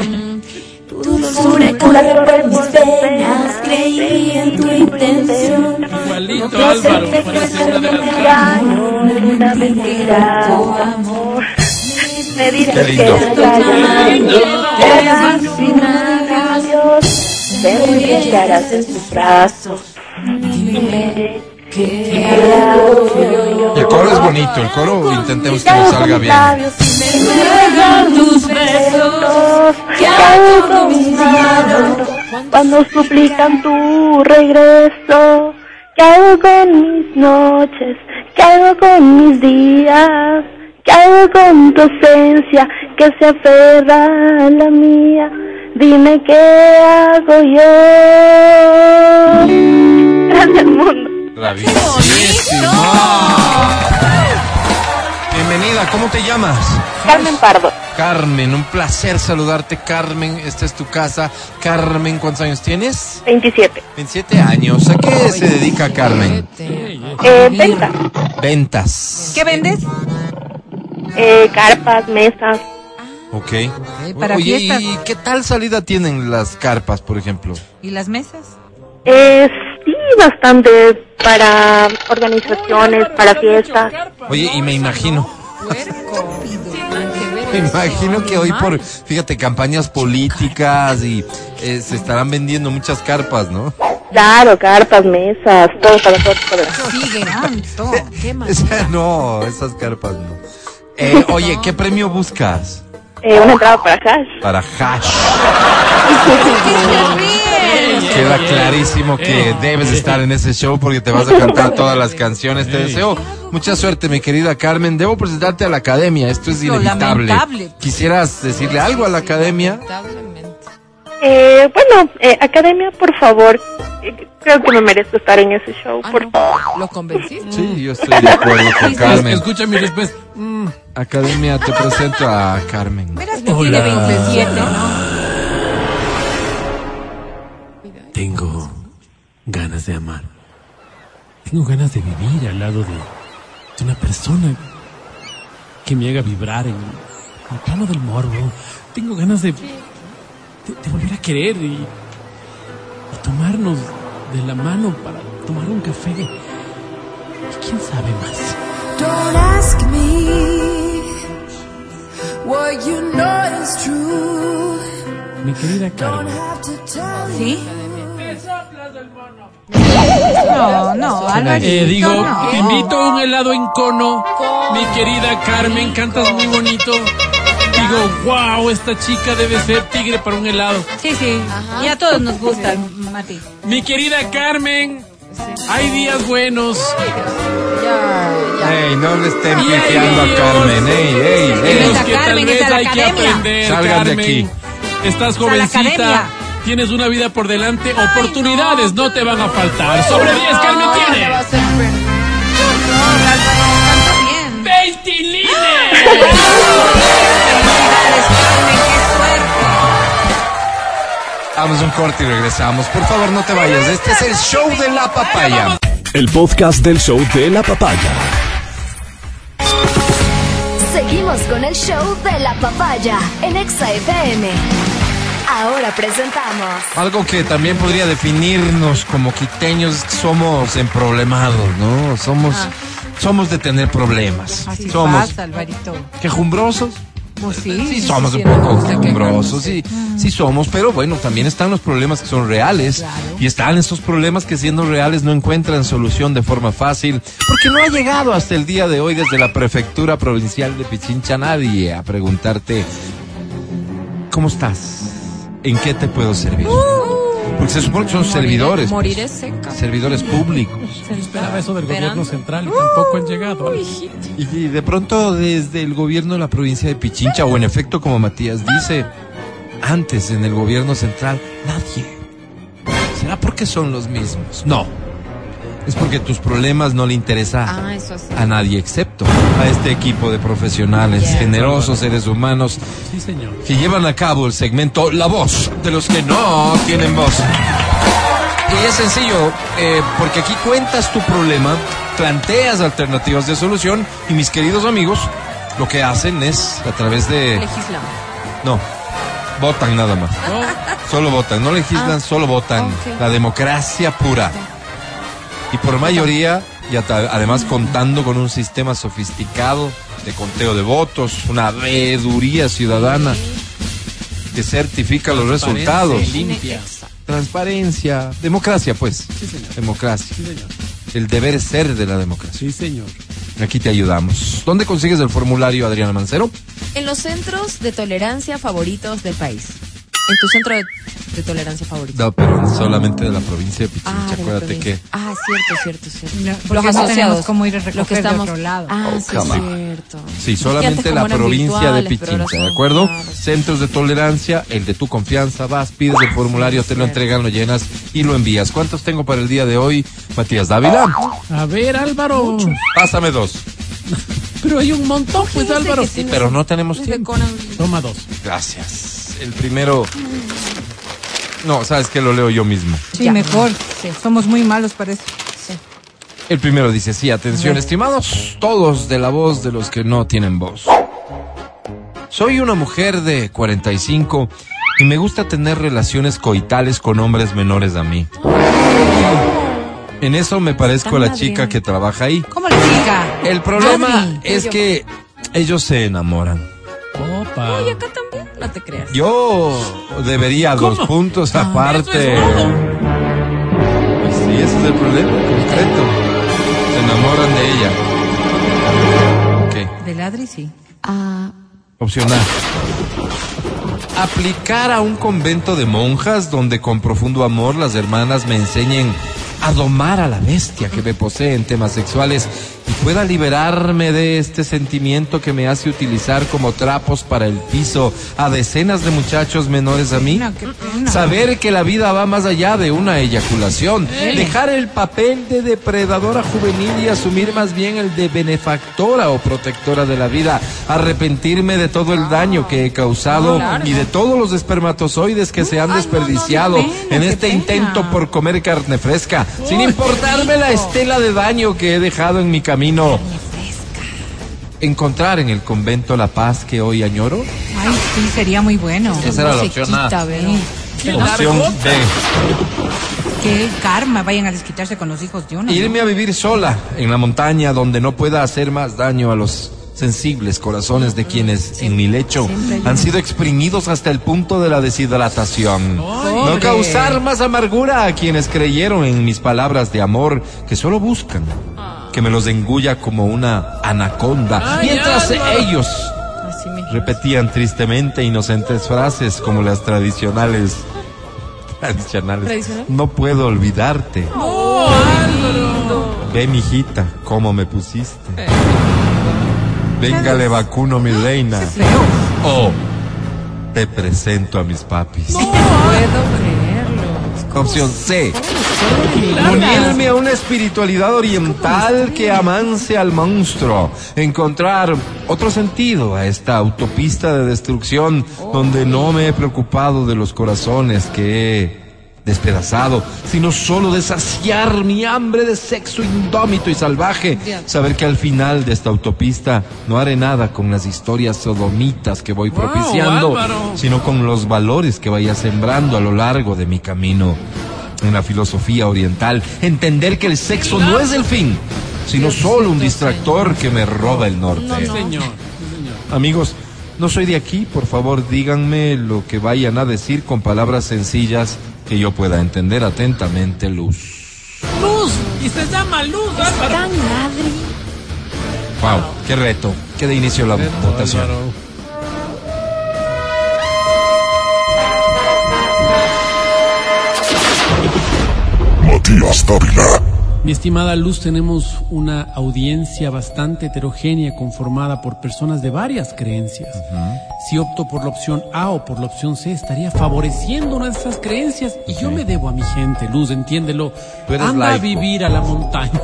Tu dulzura cura por mis penas. Creí en tu intención. Igualito Álvaro, parece una de las Una mentira, tu amor. Me dices que vaya sin adiós. Te voy a echar en tus brazos. Y el coro es bonito, el coro intentemos que nos salga bien. tus besos, ¿qué hago con mis manos cuando suplican tu regreso? ¿Qué hago con mis noches? ¿Qué hago con mis días? ¿Qué hago con tu esencia que se aferra a la mía? Dime qué hago yo. Gracias, mundo. Bravísimo. Bienvenida, ¿cómo te llamas? Carmen Pardo, Carmen, un placer saludarte, Carmen. Esta es tu casa. Carmen, ¿cuántos años tienes? 27. 27 años. ¿A qué se dedica Carmen? Eh, venta. Ventas. ¿Qué vendes? Eh, carpas, mesas. Ok. para Oye, fiestas. ¿y qué tal salida tienen las carpas, por ejemplo? ¿Y las mesas? Eh, sí, bastante para organizaciones, para fiestas. Oye, y me imagino, me imagino que hoy por, fíjate, campañas políticas y eh, se estarán vendiendo muchas carpas, ¿no? Claro, carpas, mesas, todo para de- Sigue (laughs) no, esas carpas no. Eh, (laughs) oye, ¿qué premio buscas? Eh, una entrada para hash. Para Hash. (laughs) Queda clarísimo que debes estar en ese show porque te vas a cantar todas las canciones. Te deseo mucha suerte, mi querida Carmen. Debo presentarte a la academia. Esto es inevitable. lamentable. ¿Quisieras decirle algo a la academia? Lamentablemente. Eh, bueno, eh, academia, por favor. Eh, creo que me merezco estar en ese show. Ah, por no. ¿Lo convenciste? Sí, yo estoy de acuerdo con Carmen. Escucha mi respuesta. Mm, Academia, te presento a Carmen. Verás que Hola. tiene 27, ¿no? Tengo ganas de amar. Tengo ganas de vivir al lado de, de una persona que me haga vibrar en el plano del morbo. Tengo ganas de, de, de volver a querer y, y tomarnos de la mano para tomar un café. Y quién sabe más. Don't ask me what you know is true. Mi querida Carmen. ¿Sí? No, no, Alvarito, Eh, digo, no. te invito a un helado en cono. Mi querida Carmen, cantas muy bonito. Digo, wow, esta chica debe ser tigre para un helado. Sí, sí. Y a todos nos gusta, Mati. Mi querida Carmen, hay días buenos. Ey, no le estén piteando a Carmen. Ey, ey, ey. Esa que tal vez hay que aprender. Salgan de Carmen. aquí. Estás O sea, la academia. jovencita. Tienes una vida por delante. Oportunidades no te van a faltar. Sobre 10, Carmen tiene. No, Álvaro, canta bien. ¡Veintilines! Felicidades, Carmen, qué suerte. Damos un corte y regresamos. Por favor, no te vayas. Este es el show de la papaya. El podcast del show de la papaya. Seguimos con el show de la papaya en Exa FM. Ahora presentamos Algo que también podría definirnos como quiteños es que somos emproblemados, ¿no? Somos, somos de tener problemas. Así somos pasa, Alvarito. quejumbrosos. Pues sí. Sí, somos un sí, poco quejumbrosos, sí, sí somos, pero bueno, también están los problemas que son reales y están esos problemas que siendo reales no encuentran solución de forma fácil, porque no ha llegado hasta el día de hoy desde la prefectura provincial de Pichincha nadie a preguntarte ¿cómo estás? ¿En qué te puedo servir? Porque se supone que son Moriré- servidores. pues, Moriré seca. servidores públicos. Yo esperaba eso del Esperando. gobierno central y tampoco han llegado. Y de pronto desde el gobierno de la provincia de Pichincha, o en efecto como Matías dice, antes en el gobierno central, nadie. ¿Será porque son los mismos? No. Es porque tus problemas no le interesa Ah, eso sí. a nadie excepto a este equipo de profesionales, Yeah. generosos seres humanos Sí, señor. que llevan a cabo el segmento La Voz de los que no tienen voz. Y es sencillo, eh, porque aquí cuentas tu problema, planteas alternativas de solución y mis queridos amigos lo que hacen es a través de... Legislamos. No, votan nada más. Solo votan, no legislan, solo votan. La democracia pura. Y por mayoría, y además contando con un sistema sofisticado de conteo de votos, una veeduría ciudadana que certifica los resultados. Limpia. Transparencia, democracia pues. Democracia. Sí, señor. El deber ser de la democracia. Sí, señor. Aquí te ayudamos. ¿Dónde consigues el formulario, Adriana Mancero? En los centros de tolerancia favoritos del país. En tu centro de, de tolerancia favorito. No, pero solamente de la provincia de Pichincha. Ah, Acuérdate provincia. que Ah, cierto, cierto, cierto. No, los porque no asociados. tenemos cómo ir a Lo que recoger de estamos... otro lado. Ah, Oh, sí, on. cierto. Sí, Es solamente la provincia de Pichincha, ¿de acuerdo? claro, sí. Centros de tolerancia, el de tu confianza, vas, pides el formulario, te lo entregan, lo llenas y lo envías. ¿Cuántos tengo para el día de hoy, Matías Dávila? A ver, Álvaro. Pásame dos. Pero hay un montón, pues, Álvaro. tiene- Pero no tenemos tiempo. Toma dos. Gracias. El primero... No, sabes que lo leo yo mismo. Sí, Ya. mejor. Sí. Somos muy malos para eso. Sí. El primero dice, sí, atención, estimados todos de la voz de los que no tienen voz. Soy una mujer de 45 y me gusta tener relaciones coitales con hombres menores a mí. En eso me parezco a la chica que trabaja ahí. ¿Cómo le diga? El problema es que ellos se enamoran. Opa. Oye, acá también. No te creas. Yo debería dos puntos aparte. Eso es. Pues sí, ese es el problema concreto. Se enamoran de ella. Ok. De ladri, sí. Ah, Opción A. Aplicar a un convento de monjas donde con profundo amor las hermanas me enseñen a domar a la bestia que me posee en temas sexuales y pueda liberarme de este sentimiento que me hace utilizar como trapos para el piso a decenas de muchachos menores a mí. Saber que la vida va más allá de una eyaculación. Dejar el papel de depredadora juvenil y asumir más bien el de benefactora o protectora de la vida. Arrepentirme de todo el daño que he causado y de todos los espermatozoides que se han desperdiciado en este intento por comer carne fresca, sin importarme la estela de daño que he dejado en mi camino. Encontrar en el convento la paz que hoy añoro. Ay, sí, sería muy bueno. Esa era no la opción A. Opción B. Que karma vayan a desquitarse con los hijos de uno. ¿no? Irme a vivir sola en la montaña donde no pueda hacer más daño a los sensibles corazones de quienes en mi lecho han sido exprimidos hasta el punto de la deshidratación. No causar más amargura a quienes creyeron en mis palabras de amor que solo buscan que me los engulla como una anaconda, mientras ellos repetían tristemente inocentes frases como las tradicionales. Tradicionales. ¿Tradicional? No puedo olvidarte. Ve, mijita, cómo me pusiste. Venga, le vacuno, mi reina. (laughs) O te presento a mis papis. (laughs) Puedo creerlo. Opción C. Unirme a una espiritualidad oriental que amance al monstruo. Encontrar otro sentido a esta autopista de destrucción donde no me he preocupado de los corazones que he despedazado, sino solo de saciar mi hambre de sexo indómito y salvaje. Saber que al final de esta autopista no haré nada con las historias sodomitas que voy propiciando, sino con los valores que vaya sembrando a lo largo de mi camino. En la filosofía oriental, entender que el sexo no es el fin, sino solo un distractor que me roba el norte. Señor. Amigos, no soy de aquí, por favor díganme lo que vayan a decir con palabras sencillas que yo pueda entender atentamente, Luz. Luz. Y se llama Luz, Álvaro. Tan madre. Wow, qué reto. Que de inicio la votación. Álvaro. Matías Dávila. Mi estimada Luz, tenemos una audiencia bastante heterogénea conformada por personas de varias creencias. Si opto por la opción A o por la opción C, estaría favoreciendo una de esas creencias y yo me debo a mi gente, Luz, entiéndelo. Tú eres Anda a vivir a la montaña.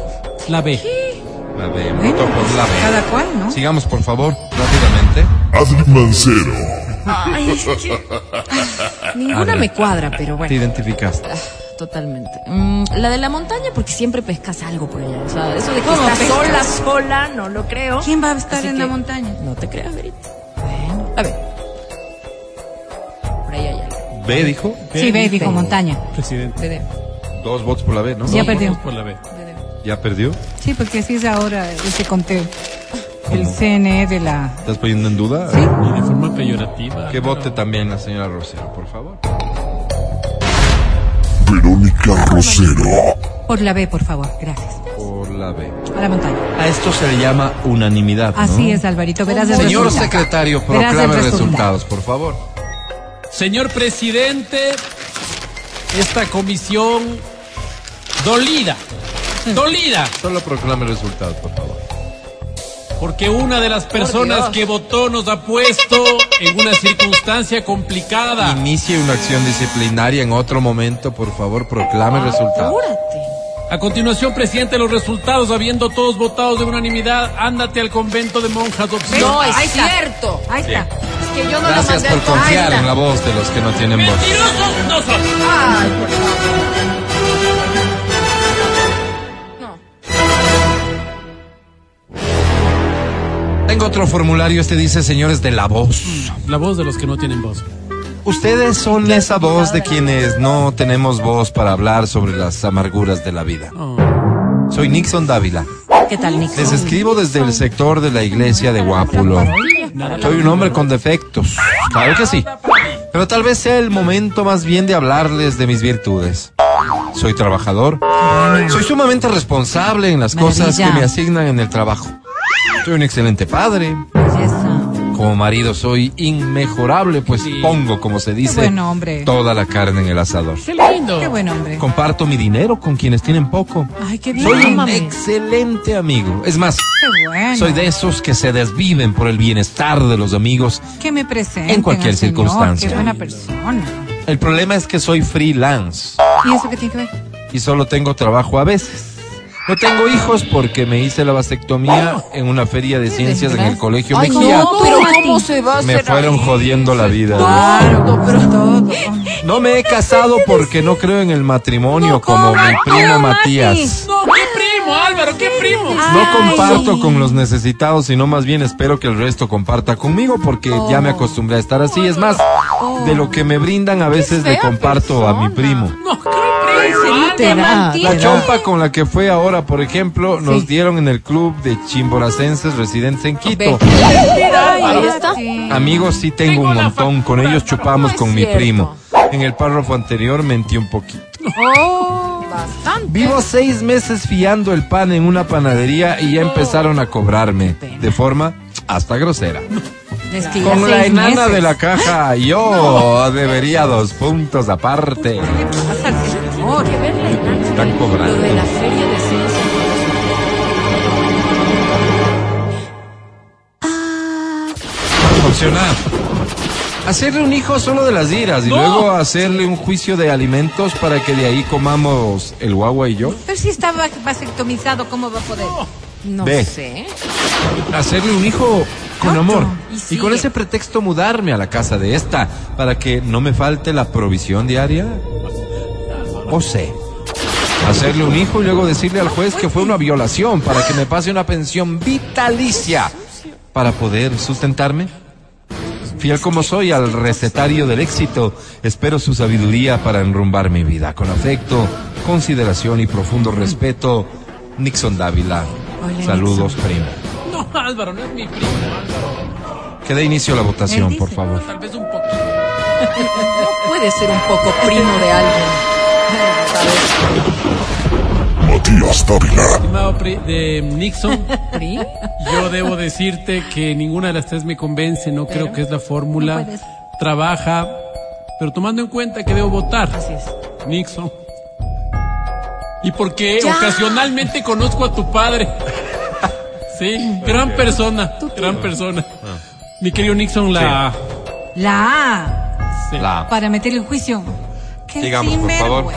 La B. La B, voto por la B. Cada cual, ¿no? Sigamos, por favor, rápidamente. Adri Mancero. Ay, es que- (laughs) Ninguna Adri. me cuadra, pero Te bueno. identificaste. Totalmente. Mm, la de la montaña, porque siempre pescas algo por allá. O sea, eso de que ¿Cómo estás pescas? sola, sola, no lo creo. ¿Quién va a estar Así en que- la montaña? No te creas, Verita. Bueno, a ver. Por ahí hay algo. B dijo. Sí, ve, dijo montaña. Presidente. Bebé, Dos votos por la B, ¿no? Ya perdió. Por la B. ¿Ya perdió? Sí, porque así es ahora ese conteo. El CNE de la... ¿Estás poniendo en duda? Sí. Y de forma peyorativa. Que vote también la señora Rosero, por favor. Verónica Rosero. Por la B, por favor. Gracias. Por la B. A la montaña. A esto se le llama unanimidad. ¿no? Así es, Alvarito. Verás el Señor resultado. secretario, proclame resultado. resultados, por favor. Señor presidente, esta comisión dolida, dolida, Solo proclame resultados, por favor. Porque una de las personas que votó nos ha puesto en una circunstancia complicada. Inicie una acción disciplinaria en otro momento, por favor, proclame resultados. Apúrate. A continuación, presidente, los resultados, habiendo todos votado de unanimidad, ándate al convento de monjas opción No, es Ahí está. cierto. Ahí está. Es que yo no la Gracias mandé por al confiar en la voz de los que no tienen voz. ¡Mentirosos no son! Ay, por favor. Tengo otro formulario, este dice señores de la voz. La voz de los que no tienen voz. Ustedes son esa voz de quienes no tenemos voz para hablar sobre las amarguras de la vida. Oh. Soy Nixon Dávila. ¿Qué tal, Nick? Les escribo desde el sector de la iglesia de Guápulo. Soy un hombre con defectos, claro que sí. Pero tal vez sea el momento más bien de hablarles de mis virtudes. Soy trabajador. Soy sumamente responsable en las cosas que me asignan en el trabajo. Soy un excelente padre. Como marido soy inmejorable, pues Sí. pongo, como se dice, buen hombre. toda la carne en el asador. ¡Qué lindo! Qué buen hombre. Comparto mi dinero con quienes tienen poco. Ay, qué bien. Soy un Mami. excelente amigo. Es más, Qué bueno. soy de esos que se desviven por el bienestar de los amigos. Que me presente. En cualquier circunstancia. Qué buena persona. El problema es que soy freelance ¿Y eso qué tiene que ver? y solo tengo trabajo a veces. No tengo hijos porque me hice la vasectomía en una feria de ciencias en el colegio Ay, Mejía. no, pero ¿cómo se va a Me fueron ahí? jodiendo la vida. Claro, pero todo. No me he casado porque no creo en el matrimonio como mi primo Matías. No, qué primo, Álvaro, qué primo. No comparto con los necesitados, sino más bien espero que el resto comparta conmigo porque ya me acostumbré a estar así. Es más, de lo que me brindan a veces le comparto a mi primo. No, La chompa con la que fue ahora, por ejemplo, nos Sí. dieron en el club de chimboracenses residentes en Quito. Amigos sí tengo un montón, con ellos chupamos con mi primo. En el párrafo anterior mentí un poquito. Oh, bastante. Vivo seis meses fiando el pan en una panadería y ya empezaron a cobrarme de forma hasta grosera. Es que ya Con la enana meses. de la caja, (laughs) yo debería dos puntos aparte. Están cobrando. Lo de la feria de ciencias. Opción A. Hacerle un hijo solo de las iras y No. luego hacerle un juicio de alimentos para que de ahí comamos el guagua y yo. Pero si está va- vasectomizado, ¿cómo va a poder? No Ve. sé. Hacerle un hijo con amor. Y con ese pretexto mudarme a la casa de esta para que no me falte la provisión diaria. O sé. Hacerle un hijo y luego decirle al juez que fue una violación para que me pase una pensión vitalicia para poder sustentarme. Fiel como soy al recetario del éxito, espero su sabiduría para enrumbar mi vida. Con afecto, consideración y profundo respeto, Nixon Dávila. Hola, Saludos, primo. No, Álvaro, no es mi primo, Álvaro. Que dé inicio a la votación, por favor. Tal vez un poquito. (laughs) No puede ser un poco primo de alguien. Matías Dávila. Estimado pri- de Nixon, (laughs) ¿Pri? yo debo decirte que ninguna de las tres me convence, no creo que es la fórmula. No. Trabaja, pero tomando en cuenta que debo votar. Así es. Nixon. Y porque Ya. ocasionalmente conozco a tu padre. Sí, gran persona, gran persona. Mi querido Nixon, la... La A, sí. La para meterle en juicio. Qué Digamos, por favor.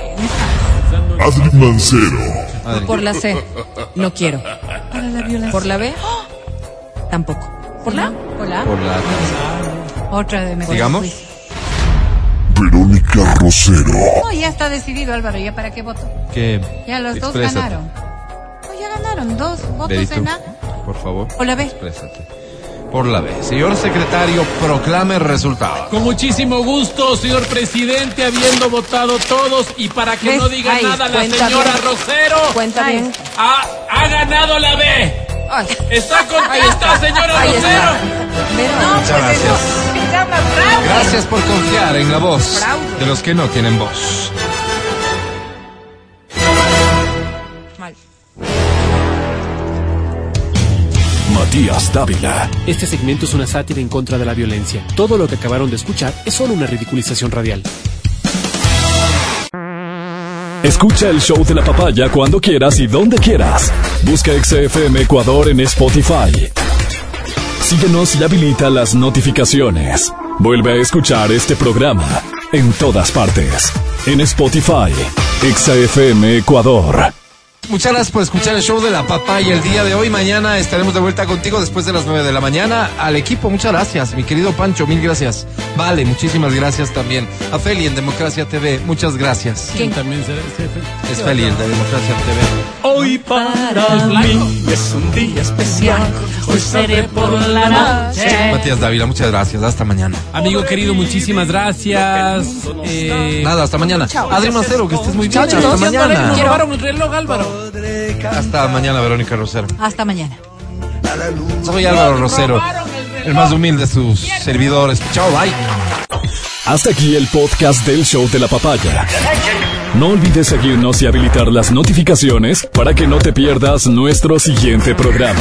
Adri Mancero. Adri. Por la C, no quiero. Para la violación. Por la B, tampoco. ¿Por la? Por la. Por la Otra de Sigamos. juicio. Verónica Rosero. No, ya está decidido, Álvaro. ¿Ya para qué voto? que Ya los dos Exprésate. ganaron. No, ya ganaron. Dos votos Verito, en A. por favor. Por la B. Exprésate. Por la B. Señor secretario, proclame el resultado. Con muchísimo gusto, señor presidente, habiendo votado todos y para que ¿Ves? no diga nada la señora bien. Rosero, Cuenta bien. ha, ha ganado la B. Ay, ¿Está contenta, señora Ahí Rosero? está. Vero, Muchas gracias. Gracias por confiar en la voz de los que no tienen voz. Matías Dávila. Este segmento es una sátira en contra de la violencia. Todo lo que acabaron de escuchar es solo una ridiculización radial. Escucha el show de la papaya cuando quieras y donde quieras. Busca XFM Ecuador en Spotify. Síguenos y habilita las notificaciones. Vuelve a escuchar este programa en todas partes. En Spotify, XFM Ecuador. Muchas gracias por escuchar el show de la papaya el día de hoy. Mañana estaremos de vuelta contigo después de las 9 de la mañana. Al equipo, muchas gracias. Mi querido Pancho, mil gracias. Vale, muchísimas gracias también. A Feli en Democracia TV, muchas gracias. También se- se- Es Feli el de Democracia TV. Hoy para mí es un día especial. Hoy seré por la noche. Matías Dávila, muchas gracias. Hasta mañana. Amigo querido, muchísimas gracias. Eh, Nada, hasta mañana. Adri Mancero, que estés muy bien. Hasta mañana. robaron el reloj, Álvaro. Hasta mañana, Verónica Rosero. Hasta mañana. Soy Álvaro Rosero, el más humilde de sus servidores. Chao, bye. Hasta aquí el podcast del show de la papaya. No olvides seguirnos y habilitar las notificaciones para que no te pierdas nuestro siguiente programa.